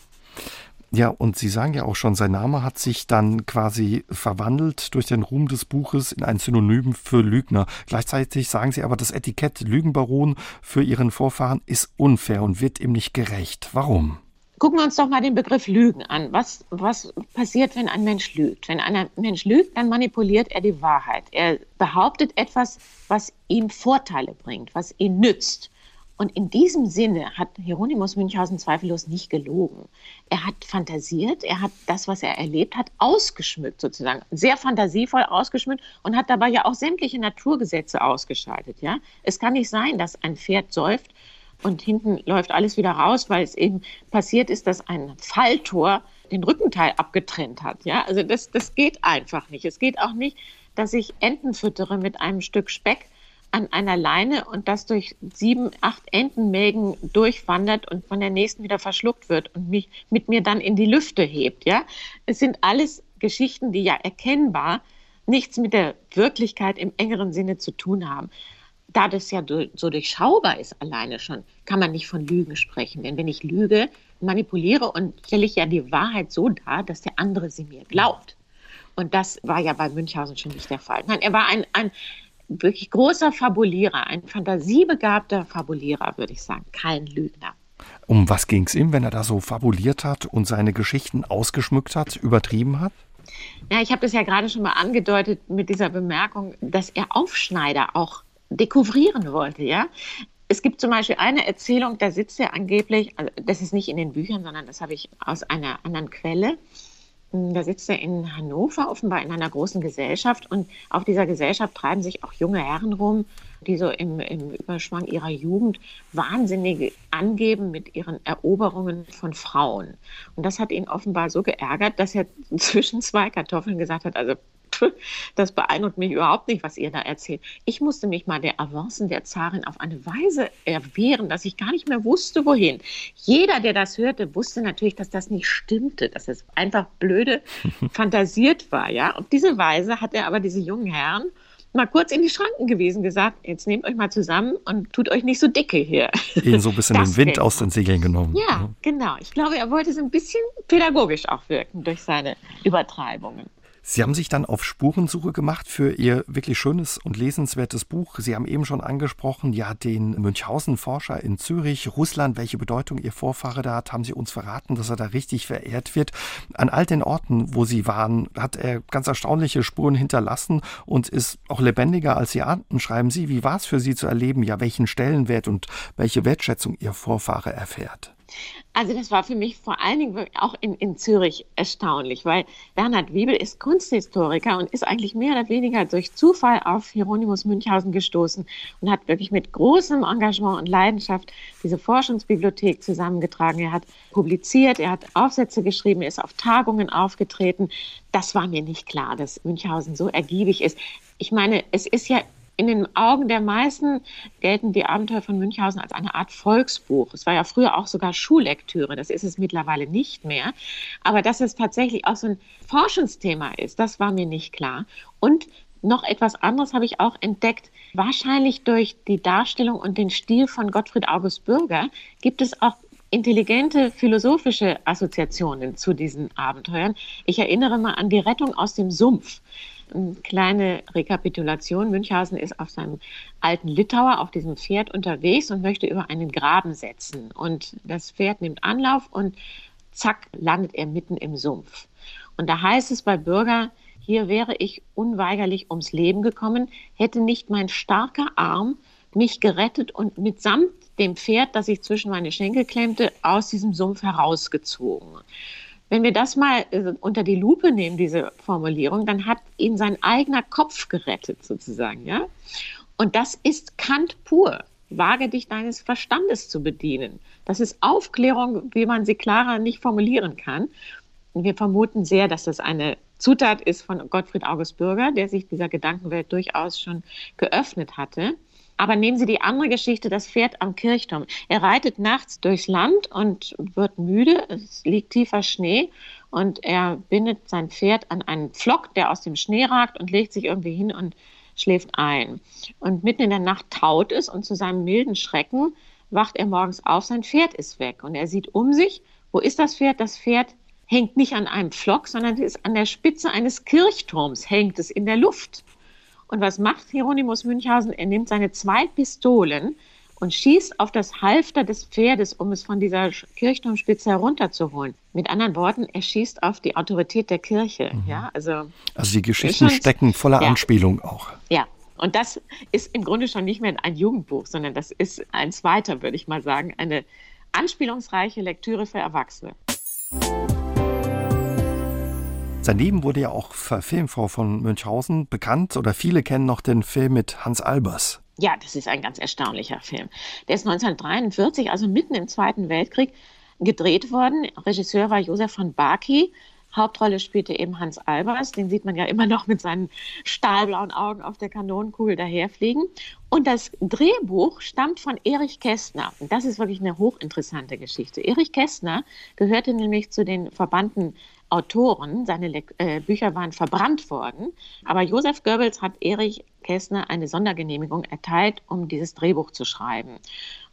Ja, und Sie sagen ja auch schon, sein Name hat sich dann quasi verwandelt durch den Ruhm des Buches in ein Synonym für Lügner. Gleichzeitig sagen Sie aber, das Etikett Lügenbaron für Ihren Vorfahren ist unfair und wird ihm nicht gerecht. Warum? Gucken wir uns doch mal den Begriff Lügen an. Was, was passiert, wenn ein Mensch lügt? Wenn ein Mensch lügt, dann manipuliert er die Wahrheit. Er behauptet etwas, was ihm Vorteile bringt, was ihn nützt. Und in diesem Sinne hat Hieronymus Münchhausen zweifellos nicht gelogen. Er hat fantasiert, er hat das, was er erlebt hat, ausgeschmückt sozusagen, sehr fantasievoll ausgeschmückt und hat dabei ja auch sämtliche Naturgesetze ausgeschaltet. Ja? Es kann nicht sein, dass ein Pferd säuft und hinten läuft alles wieder raus, weil es eben passiert ist, dass ein Falltor den Rückenteil abgetrennt hat. Ja? Also das, das geht einfach nicht. Es geht auch nicht, dass ich Enten füttere mit einem Stück Speck an einer Leine und das durch sieben, acht Entenmägen durchwandert und von der nächsten wieder verschluckt wird und mich mit mir dann in die Lüfte hebt. Ja, es sind alles Geschichten, die ja erkennbar nichts mit der Wirklichkeit im engeren Sinne zu tun haben. Da das ja so durchschaubar ist alleine schon, kann man nicht von Lügen sprechen. Denn wenn ich lüge, manipuliere und stelle ich ja die Wahrheit so dar, dass der andere sie mir glaubt. Und das war ja bei Münchhausen schon nicht der Fall. Nein, er war ein, ein wirklich großer Fabulierer, ein fantasiebegabter Fabulierer, würde ich sagen, kein Lügner. Um was ging es ihm, wenn er da so fabuliert hat und seine Geschichten ausgeschmückt hat, übertrieben hat? Ja, ich habe das ja gerade schon mal angedeutet mit dieser Bemerkung, dass er Aufschneider auch dekouvrieren wollte, ja. Es gibt zum Beispiel eine Erzählung, da sitzt er angeblich, also das ist nicht in den Büchern, sondern das habe ich aus einer anderen Quelle, da sitzt er in Hannover, offenbar in einer großen Gesellschaft. Und auf dieser Gesellschaft treiben sich auch junge Herren rum, die so im, im Überschwang ihrer Jugend wahnsinnig angeben mit ihren Eroberungen von Frauen. Und das hat ihn offenbar so geärgert, dass er *laughs* zwischen zwei Kartoffeln gesagt hat, also das beeindruckt mich überhaupt nicht, was ihr da erzählt. Ich musste mich mal der Avancen der Zarin auf eine Weise erwehren, dass ich gar nicht mehr wusste, wohin. Jeder, der das hörte, wusste natürlich, dass das nicht stimmte, dass es einfach blöde *laughs* fantasiert war. Ja? Auf diese Weise hat er aber diese jungen Herren mal kurz in die Schranken gewesen, gesagt, jetzt nehmt euch mal zusammen und tut euch nicht so dicke hier. Ihnen so ein bisschen das den Wind aus den Segeln genommen. Ja, genau. Ich glaube, er wollte so ein bisschen pädagogisch auch wirken durch seine Übertreibungen. Sie haben sich dann auf Spurensuche gemacht für Ihr wirklich schönes und lesenswertes Buch. Sie haben eben schon angesprochen, ja, den Münchhausen-Forscher in Zürich, Russland, welche Bedeutung Ihr Vorfahre da hat, haben Sie uns verraten, dass er da richtig verehrt wird. An all den Orten, wo Sie waren, hat er ganz erstaunliche Spuren hinterlassen und ist auch lebendiger als Sie ahnten. Schreiben Sie, wie war es für Sie zu erleben, ja, welchen Stellenwert und welche Wertschätzung Ihr Vorfahre erfährt? Also das war für mich vor allen Dingen auch in, in Zürich erstaunlich, weil Bernhard Wiebel ist Kunsthistoriker und ist eigentlich mehr oder weniger durch Zufall auf Hieronymus Münchhausen gestoßen und hat wirklich mit großem Engagement und Leidenschaft diese Forschungsbibliothek zusammengetragen. Er hat publiziert, er hat Aufsätze geschrieben, er ist auf Tagungen aufgetreten. Das war mir nicht klar, dass Münchhausen so ergiebig ist. Ich meine, es ist ja in den Augen der meisten gelten die Abenteuer von Münchhausen als eine Art Volksbuch. Es war ja früher auch sogar Schullektüre, das ist es mittlerweile nicht mehr. Aber dass es tatsächlich auch so ein Forschungsthema ist, das war mir nicht klar. Und noch etwas anderes habe ich auch entdeckt. Wahrscheinlich durch die Darstellung und den Stil von Gottfried August Bürger gibt es auch intelligente philosophische Assoziationen zu diesen Abenteuern. Ich erinnere mal an die Rettung aus dem Sumpf. Eine kleine Rekapitulation. Münchhausen ist auf seinem alten Litauer auf diesem Pferd unterwegs und möchte über einen Graben setzen. Und das Pferd nimmt Anlauf und zack, landet er mitten im Sumpf. Und da heißt es bei Bürger, hier wäre ich unweigerlich ums Leben gekommen, hätte nicht mein starker Arm mich gerettet und mitsamt dem Pferd, das sich zwischen meine Schenkel klemmte, aus diesem Sumpf herausgezogen. Wenn wir das mal äh, unter die Lupe nehmen, diese Formulierung, dann hat ihn sein eigener Kopf gerettet, sozusagen, ja. Und das ist Kant pur. Wage dich deines Verstandes zu bedienen. Das ist Aufklärung, wie man sie klarer nicht formulieren kann. Und wir vermuten sehr, dass das eine Zutat ist von Gottfried August Bürger, der sich dieser Gedankenwelt durchaus schon geöffnet hatte. Aber nehmen Sie die andere Geschichte, das Pferd am Kirchturm. Er reitet nachts durchs Land und wird müde. Es liegt tiefer Schnee und er bindet sein Pferd an einen Pflock, der aus dem Schnee ragt und legt sich irgendwie hin und schläft ein. Und mitten in der Nacht taut es und zu seinem milden Schrecken wacht er morgens auf, sein Pferd ist weg und er sieht um sich. Wo ist das Pferd? Das Pferd hängt nicht an einem Pflock, sondern es ist an der Spitze eines Kirchturms, hängt es in der Luft. Und was macht Hieronymus Münchhausen? Er nimmt seine zwei Pistolen und schießt auf das Halfter des Pferdes, um es von dieser Kirchturmspitze herunterzuholen. Mit anderen Worten, er schießt auf die Autorität der Kirche. Mhm. Ja, also, also die Geschichten schon, stecken voller ja. Anspielung auch. Ja, und das ist im Grunde schon nicht mehr ein Jugendbuch, sondern das ist ein zweiter, würde ich mal sagen, eine anspielungsreiche Lektüre für Erwachsene. Sein Leben wurde ja auch verfilmt, Frau von Münchhausen, bekannt oder viele kennen noch den Film mit Hans Albers. Ja, das ist ein ganz erstaunlicher Film. Der ist 1943, also mitten im Zweiten Weltkrieg, gedreht worden. Regisseur war Josef von Baki. Hauptrolle spielte eben Hans Albers, den sieht man ja immer noch mit seinen stahlblauen Augen auf der Kanonenkugel daherfliegen. Und das Drehbuch stammt von Erich Kästner. Und das ist wirklich eine hochinteressante Geschichte. Erich Kästner gehörte nämlich zu den verbannten Autoren. Seine Le äh, Bücher waren verbrannt worden. Aber Josef Goebbels hat Erich Kästner eine Sondergenehmigung erteilt, um dieses Drehbuch zu schreiben.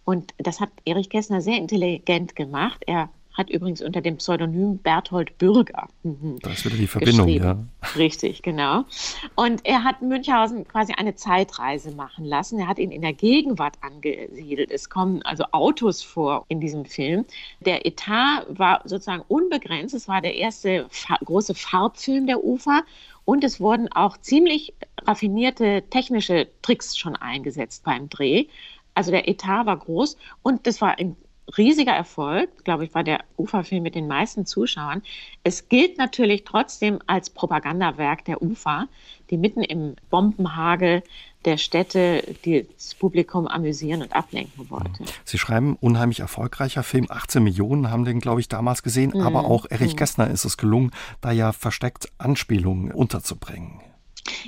Und das hat Erich Kästner sehr intelligent gemacht. Er hat übrigens unter dem Pseudonym Berthold Bürger. Mhm, da ist wieder die Verbindung, ja. Richtig, genau. Und er hat Münchhausen quasi eine Zeitreise machen lassen. Er hat ihn in der Gegenwart angesiedelt. Es kommen also Autos vor in diesem Film. Der Etat war sozusagen unbegrenzt. Es war der erste große Farbfilm der UFA. Und es wurden auch ziemlich raffinierte technische Tricks schon eingesetzt beim Dreh. Also der Etat war groß und das war in riesiger Erfolg, glaube ich, war der UFA-Film mit den meisten Zuschauern. Es gilt natürlich trotzdem als Propagandawerk der UFA, die mitten im Bombenhagel der Städte das Publikum amüsieren und ablenken wollte. Sie schreiben, unheimlich erfolgreicher Film, 18 Millionen haben den, glaube ich, damals gesehen, mhm. aber auch Erich mhm. Kästner ist es gelungen, da ja versteckt Anspielungen unterzubringen.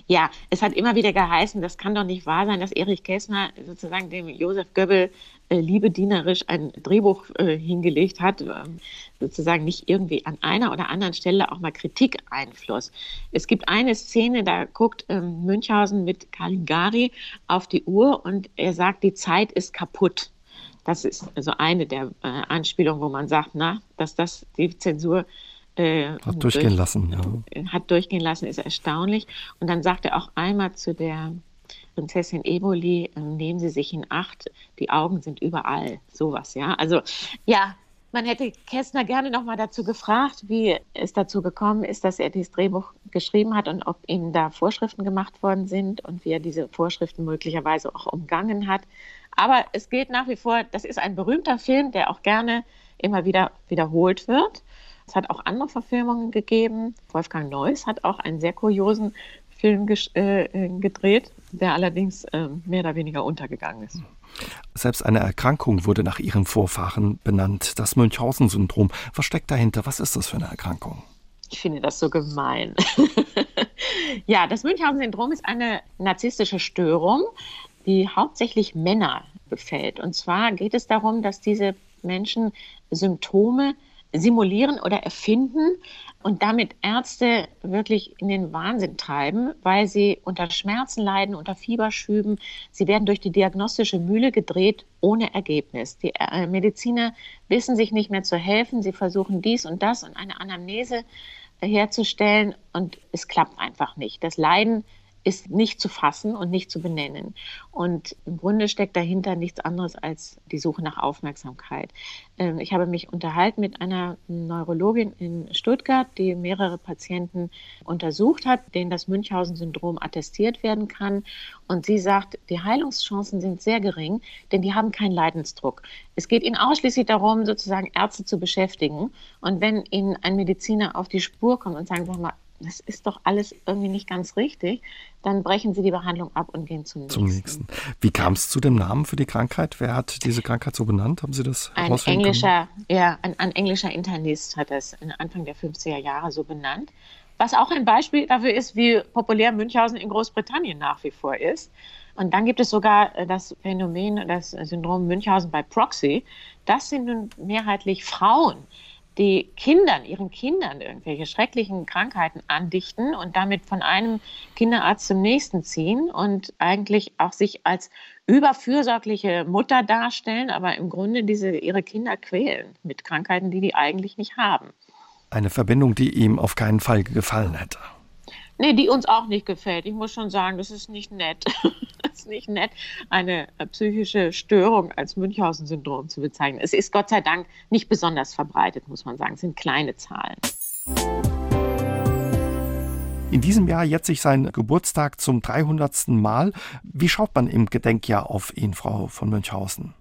Ja, es hat immer wieder geheißen, das kann doch nicht wahr sein, dass Erich Kästner sozusagen dem Josef Goebbels äh, liebedienerisch ein Drehbuch äh, hingelegt hat, äh, sozusagen nicht irgendwie an einer oder anderen Stelle auch mal Kritik einfluss. Es gibt eine Szene, da guckt ähm, Münchhausen mit Caligari auf die Uhr und er sagt, die Zeit ist kaputt. Das ist also eine der äh, Anspielungen, wo man sagt, na, dass das die Zensur äh, hat durchgehen durch, lassen. Ja. Hat durchgehen lassen, ist erstaunlich. Und dann sagt er auch einmal zu der Prinzessin Eboli, äh, nehmen Sie sich in Acht, die Augen sind überall, sowas, ja. Also ja, Man hätte Kästner gerne noch mal dazu gefragt, wie es dazu gekommen ist, dass er dieses Drehbuch geschrieben hat und ob ihm da Vorschriften gemacht worden sind und wie er diese Vorschriften möglicherweise auch umgangen hat. Aber es gilt nach wie vor, das ist ein berühmter Film, der auch gerne immer wieder wiederholt wird. Es hat auch andere Verfilmungen gegeben. Wolfgang Neuss hat auch einen sehr kuriosen Film äh, gedreht, der allerdings äh, mehr oder weniger untergegangen ist. Selbst eine Erkrankung wurde nach ihren Vorfahren benannt, das Münchhausen-Syndrom. Was steckt dahinter? Was ist das für eine Erkrankung? Ich finde das so gemein. *laughs* ja, das Münchhausen-Syndrom ist eine narzisstische Störung, die hauptsächlich Männer befällt. Und zwar geht es darum, dass diese Menschen Symptome simulieren oder erfinden und damit Ärzte wirklich in den Wahnsinn treiben, weil sie unter Schmerzen leiden, unter Fieberschüben. Sie werden durch die diagnostische Mühle gedreht ohne Ergebnis. Die äh, Mediziner wissen sich nicht mehr zu helfen. Sie versuchen dies und das und eine Anamnese herzustellen und es klappt einfach nicht. Das Leiden ist nicht zu fassen und nicht zu benennen. Und im Grunde steckt dahinter nichts anderes als die Suche nach Aufmerksamkeit. Ähm, ich habe mich unterhalten mit einer Neurologin in Stuttgart, die mehrere Patienten untersucht hat, denen das Münchhausen-Syndrom attestiert werden kann. Und sie sagt, die Heilungschancen sind sehr gering, denn die haben keinen Leidensdruck. Es geht ihnen ausschließlich darum, sozusagen Ärzte zu beschäftigen. Und wenn ihnen ein Mediziner auf die Spur kommt und sagt, sag mal, das ist doch alles irgendwie nicht ganz richtig, dann brechen sie die Behandlung ab und gehen zum nächsten. Zum nächsten. Wie kam es zu dem Namen für die Krankheit? Wer hat diese Krankheit so benannt? Haben Sie das Ein englischer, ja, ein, ein, englischer Internist hat das Anfang der 50er Jahre so benannt. Was auch ein Beispiel dafür ist, wie populär Münchhausen in Großbritannien nach wie vor ist. Und dann gibt es sogar äh, das Phänomen, das Syndrom Münchhausen bei Proxy. Das sind nun mehrheitlich Frauen, die Kindern, ihren Kindern irgendwelche schrecklichen Krankheiten andichten und damit von einem Kinderarzt zum nächsten ziehen und eigentlich auch sich als überfürsorgliche Mutter darstellen, aber im Grunde diese, ihre Kinder quälen mit Krankheiten, die die eigentlich nicht haben. Eine Verbindung, die ihm auf keinen Fall gefallen hätte. Nee, die uns auch nicht gefällt. Ich muss schon sagen, das ist nicht nett. *laughs* das ist nicht nett, eine äh, psychische Störung als Münchhausen-Syndrom zu bezeichnen. Es ist Gott sei Dank nicht besonders verbreitet, muss man sagen. Es sind kleine Zahlen. In diesem Jahr jetzt sich sein Geburtstag zum 300. Mal. Wie schaut man im Gedenkjahr auf ihn, Frau von Münchhausen?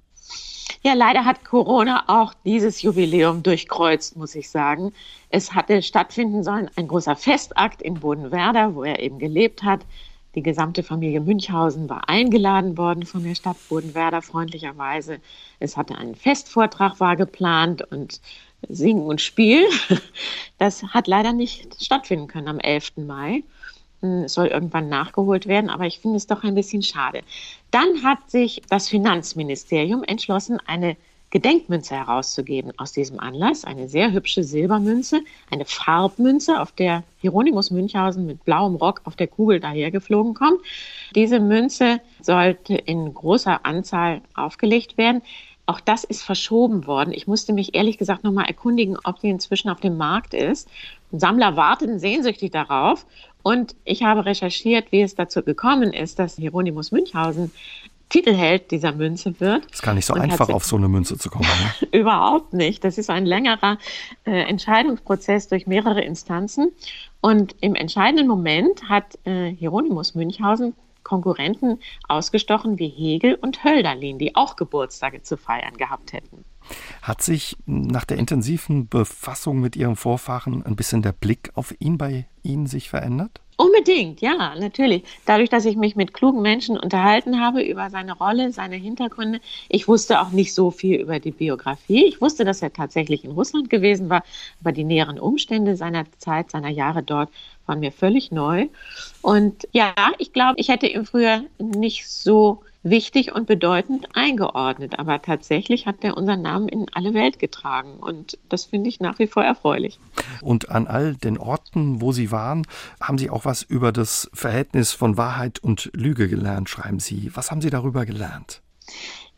Ja, leider hat Corona auch dieses Jubiläum durchkreuzt, muss ich sagen. Es hatte stattfinden sollen ein großer Festakt in Bodenwerder, wo er eben gelebt hat. Die gesamte Familie Münchhausen war eingeladen worden von der Stadt Bodenwerder freundlicherweise. Es hatte einen Festvortrag war geplant und Singen und Spiel. *laughs* Das hat leider nicht stattfinden können am 11. Mai. Hm, es soll irgendwann nachgeholt werden, aber ich finde es doch ein bisschen schade. Dann hat sich das Finanzministerium entschlossen, eine Gedenkmünze herauszugeben aus diesem Anlass. Eine sehr hübsche Silbermünze, eine Farbmünze, auf der Hieronymus Münchhausen mit blauem Rock auf der Kugel dahergeflogen kommt. Diese Münze sollte in großer Anzahl aufgelegt werden. Auch das ist verschoben worden. Ich musste mich ehrlich gesagt nochmal erkundigen, ob die inzwischen auf dem Markt ist. Sammler warten sehnsüchtig darauf. Und ich habe recherchiert, wie es dazu gekommen ist, dass Hieronymus Münchhausen Titelheld dieser Münze wird. Es ist gar nicht so einfach, auf so eine Münze zu kommen. Ne? *laughs* Überhaupt nicht. Das ist ein längerer äh, Entscheidungsprozess durch mehrere Instanzen. Und im entscheidenden Moment hat äh, Hieronymus Münchhausen Konkurrenten ausgestochen wie Hegel und Hölderlin, die auch Geburtstage zu feiern gehabt hätten. Hat sich nach der intensiven Befassung mit Ihrem Vorfahren ein bisschen der Blick auf ihn bei Ihnen sich verändert? Unbedingt, ja, natürlich. Dadurch, dass ich mich mit klugen Menschen unterhalten habe über seine Rolle, seine Hintergründe. Ich wusste auch nicht so viel über die Biografie. Ich wusste, dass er tatsächlich in Russland gewesen war, aber die näheren Umstände seiner Zeit, seiner Jahre dort waren mir völlig neu. Und ja, ich glaube, ich hätte ihn früher nicht so wichtig und bedeutend eingeordnet. Aber tatsächlich hat er unseren Namen in alle Welt getragen. Und das finde ich nach wie vor erfreulich. Und an all den Orten, wo Sie waren, haben Sie auch was über das Verhältnis von Wahrheit und Lüge gelernt, schreiben Sie. Was haben Sie darüber gelernt?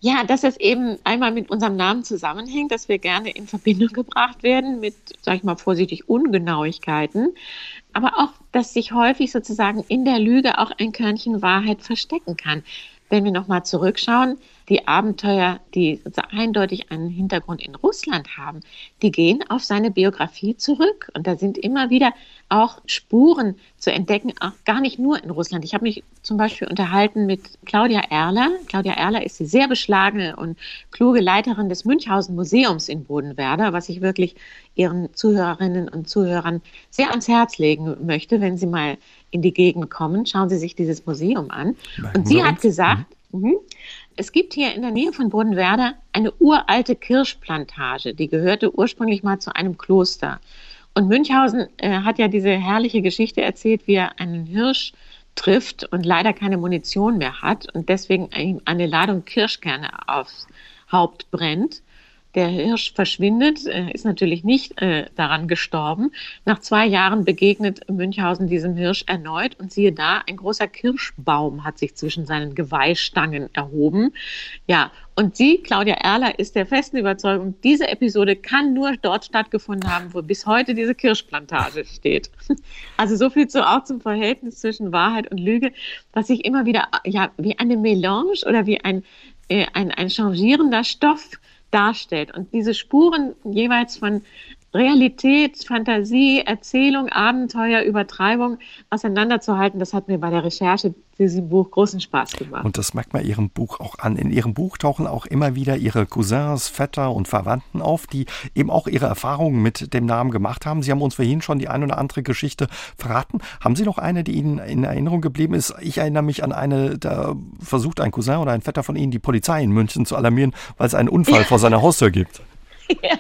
Ja, dass es eben einmal mit unserem Namen zusammenhängt, dass wir gerne in Verbindung gebracht werden mit, sag ich mal vorsichtig, Ungenauigkeiten, aber auch, dass sich häufig sozusagen in der Lüge auch ein Körnchen Wahrheit verstecken kann wenn wir nochmal zurückschauen, die Abenteuer, die eindeutig einen Hintergrund in Russland haben, die gehen auf seine Biografie zurück. Und da sind immer wieder auch Spuren zu entdecken, auch gar nicht nur in Russland. Ich habe mich zum Beispiel unterhalten mit Claudia Erler. Claudia Erler ist die sehr beschlagene und kluge Leiterin des Münchhausen Museums in Bodenwerder, was ich wirklich Ihren Zuhörerinnen und Zuhörern sehr ans Herz legen möchte, wenn Sie mal in die Gegend kommen. Schauen Sie sich dieses Museum an. Und sie hat gesagt, mhm. mhm. es gibt hier in der Nähe von Bodenwerder eine uralte Kirschplantage, die gehörte ursprünglich mal zu einem Kloster. Und Münchhausen äh, hat ja diese herrliche Geschichte erzählt, wie er einen Hirsch trifft und leider keine Munition mehr hat und deswegen eine Ladung Kirschkerne aufs Haupt brennt. Der Hirsch verschwindet, äh, ist natürlich nicht äh, daran gestorben. Nach zwei Jahren begegnet Münchhausen diesem Hirsch erneut und siehe da, ein großer Kirschbaum hat sich zwischen seinen Geweihstangen erhoben. Ja, und sie, Claudia Erler, ist der festen Überzeugung, diese Episode kann nur dort stattgefunden haben, wo bis heute diese Kirschplantage steht. *laughs* Also so viel zu, auch zum Verhältnis zwischen Wahrheit und Lüge, was sich immer wieder ja, wie eine Melange oder wie ein, äh, ein, ein changierender Stoff darstellt. Und diese Spuren jeweils von Realität, Fantasie, Erzählung, Abenteuer, Übertreibung auseinanderzuhalten, das hat mir bei der Recherche diesem Buch großen Spaß gemacht. Und das merkt man Ihrem Buch auch an. In Ihrem Buch tauchen auch immer wieder Ihre Cousins, Vetter und Verwandten auf, die eben auch ihre Erfahrungen mit dem Namen gemacht haben. Sie haben uns vorhin schon die ein oder andere Geschichte verraten. Haben Sie noch eine, die Ihnen in Erinnerung geblieben ist? Ich erinnere mich an eine, da versucht ein Cousin oder ein Vetter von Ihnen, die Polizei in München zu alarmieren, weil es einen Unfall ja. vor seiner Haustür gibt. *laughs* Ja.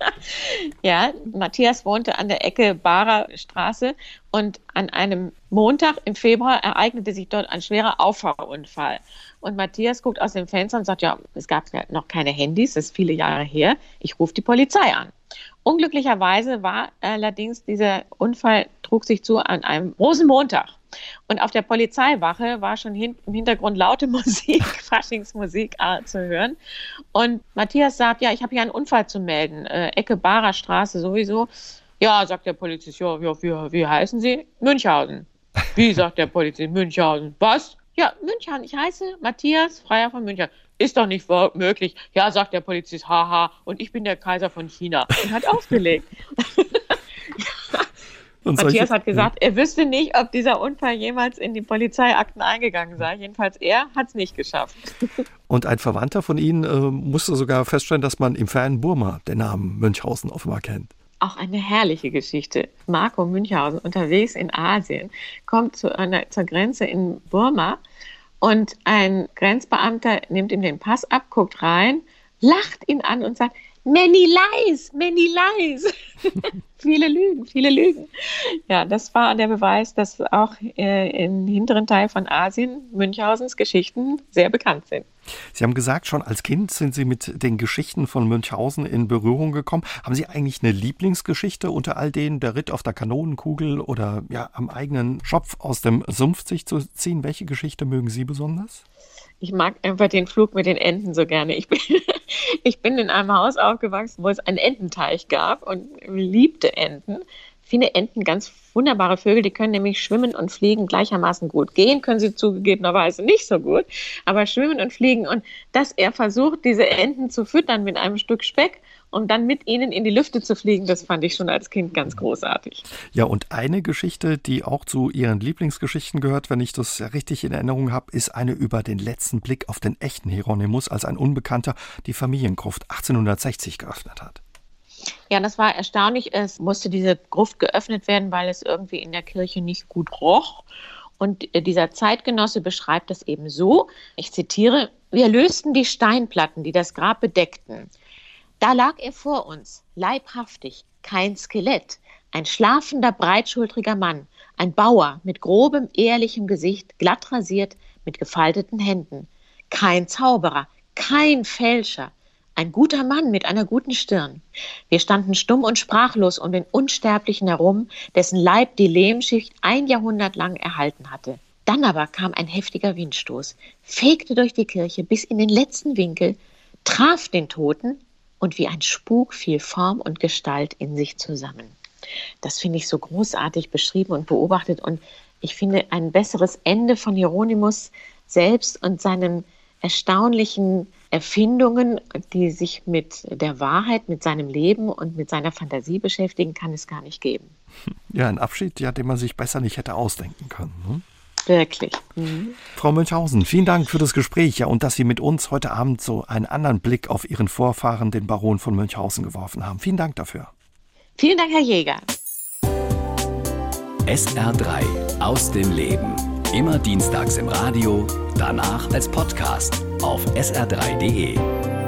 *laughs* ja, Matthias wohnte an der Ecke Barer Straße und an einem Montag im Februar ereignete sich dort ein schwerer Auffahrunfall. Und Matthias guckt aus dem Fenster und sagt, ja, es gab ja noch keine Handys, das ist viele Jahre her, ich rufe die Polizei an. Unglücklicherweise war allerdings dieser Unfall, trug sich zu an einem Rosenmontag. Und auf der Polizeiwache war schon hin, im Hintergrund laute *laughs* Musik, Faschingsmusik äh, zu hören. Und Matthias sagt, ja, ich habe hier einen Unfall zu melden, äh, Ecke Barer Straße sowieso. Ja, sagt der Polizist, ja, ja wie, wie heißen Sie? Münchhausen. Wie, *laughs* sagt der Polizist, Münchhausen. Was? Ja, Münchhausen, ich heiße Matthias Freier von München. Ist doch nicht möglich. Ja, sagt der Polizist, haha, und ich bin der Kaiser von China. Und hat *laughs* aufgelegt. Und Matthias hat gesagt, ja. er wüsste nicht, ob dieser Unfall jemals in die Polizeiakten eingegangen sei. Jedenfalls er hat es nicht geschafft. *laughs* Und ein Verwandter von Ihnen äh, musste sogar feststellen, dass man im fernen Burma den Namen Münchhausen offenbar kennt. Auch eine herrliche Geschichte. Marco Münchhausen, unterwegs in Asien, kommt zu einer, zur Grenze in Burma und ein Grenzbeamter nimmt ihm den Pass ab, guckt rein, lacht ihn an und sagt, Many lies, many lies. *laughs* viele Lügen, viele Lügen. Ja, das war der Beweis, dass auch äh, im hinteren Teil von Asien Münchhausens Geschichten sehr bekannt sind. Sie haben gesagt, schon als Kind sind Sie mit den Geschichten von Münchhausen in Berührung gekommen. Haben Sie eigentlich eine Lieblingsgeschichte unter all denen, der Ritt auf der Kanonenkugel oder ja, am eigenen Schopf aus dem Sumpf sich zu ziehen? Welche Geschichte mögen Sie besonders? Ich mag einfach den Flug mit den Enten so gerne. Ich bin, *laughs* ich bin in einem Haus aufgewachsen, wo es einen Ententeich gab und liebte Enten. Finde Enten ganz wunderbare Vögel, die können nämlich schwimmen und fliegen gleichermaßen gut. Gehen können sie zugegebenerweise nicht so gut, aber schwimmen und fliegen. Und dass er versucht, diese Enten zu füttern mit einem Stück Speck und dann mit ihnen in die Lüfte zu fliegen, das fand ich schon als Kind ganz großartig. Ja, und eine Geschichte, die auch zu Ihren Lieblingsgeschichten gehört, wenn ich das richtig in Erinnerung habe, ist eine über den letzten Blick auf den echten Hieronymus, als ein Unbekannter die Familiengruft 1860 geöffnet hat. Ja, das war erstaunlich. Es musste diese Gruft geöffnet werden, weil es irgendwie in der Kirche nicht gut roch. Und äh, dieser Zeitgenosse beschreibt das eben so, ich zitiere, wir lösten die Steinplatten, die das Grab bedeckten. Da lag er vor uns, leibhaftig, kein Skelett, ein schlafender, breitschultriger Mann, ein Bauer mit grobem, ehrlichem Gesicht, glatt rasiert, mit gefalteten Händen. Kein Zauberer, kein Fälscher, ein guter Mann mit einer guten Stirn. Wir standen stumm und sprachlos um den Unsterblichen herum, dessen Leib die Lehmschicht ein Jahrhundert lang erhalten hatte. Dann aber kam ein heftiger Windstoß, fegte durch die Kirche bis in den letzten Winkel, traf den Toten und wie ein Spuk fiel Form und Gestalt in sich zusammen. Das finde ich so großartig beschrieben und beobachtet und ich finde ein besseres Ende von Hieronymus selbst und seinem erstaunlichen Erfindungen, die sich mit der Wahrheit, mit seinem Leben und mit seiner Fantasie beschäftigen, kann es gar nicht geben. Ja, ein Abschied, ja, den man sich besser nicht hätte ausdenken können. Ne? Wirklich. Mhm. Frau Münchhausen, vielen Dank für das Gespräch ja, und dass Sie mit uns heute Abend so einen anderen Blick auf Ihren Vorfahren, den Baron von Münchhausen, geworfen haben. Vielen Dank dafür. Vielen Dank, Herr Jäger. SR3 aus dem Leben. Immer dienstags im Radio, danach als Podcast auf sr3.de.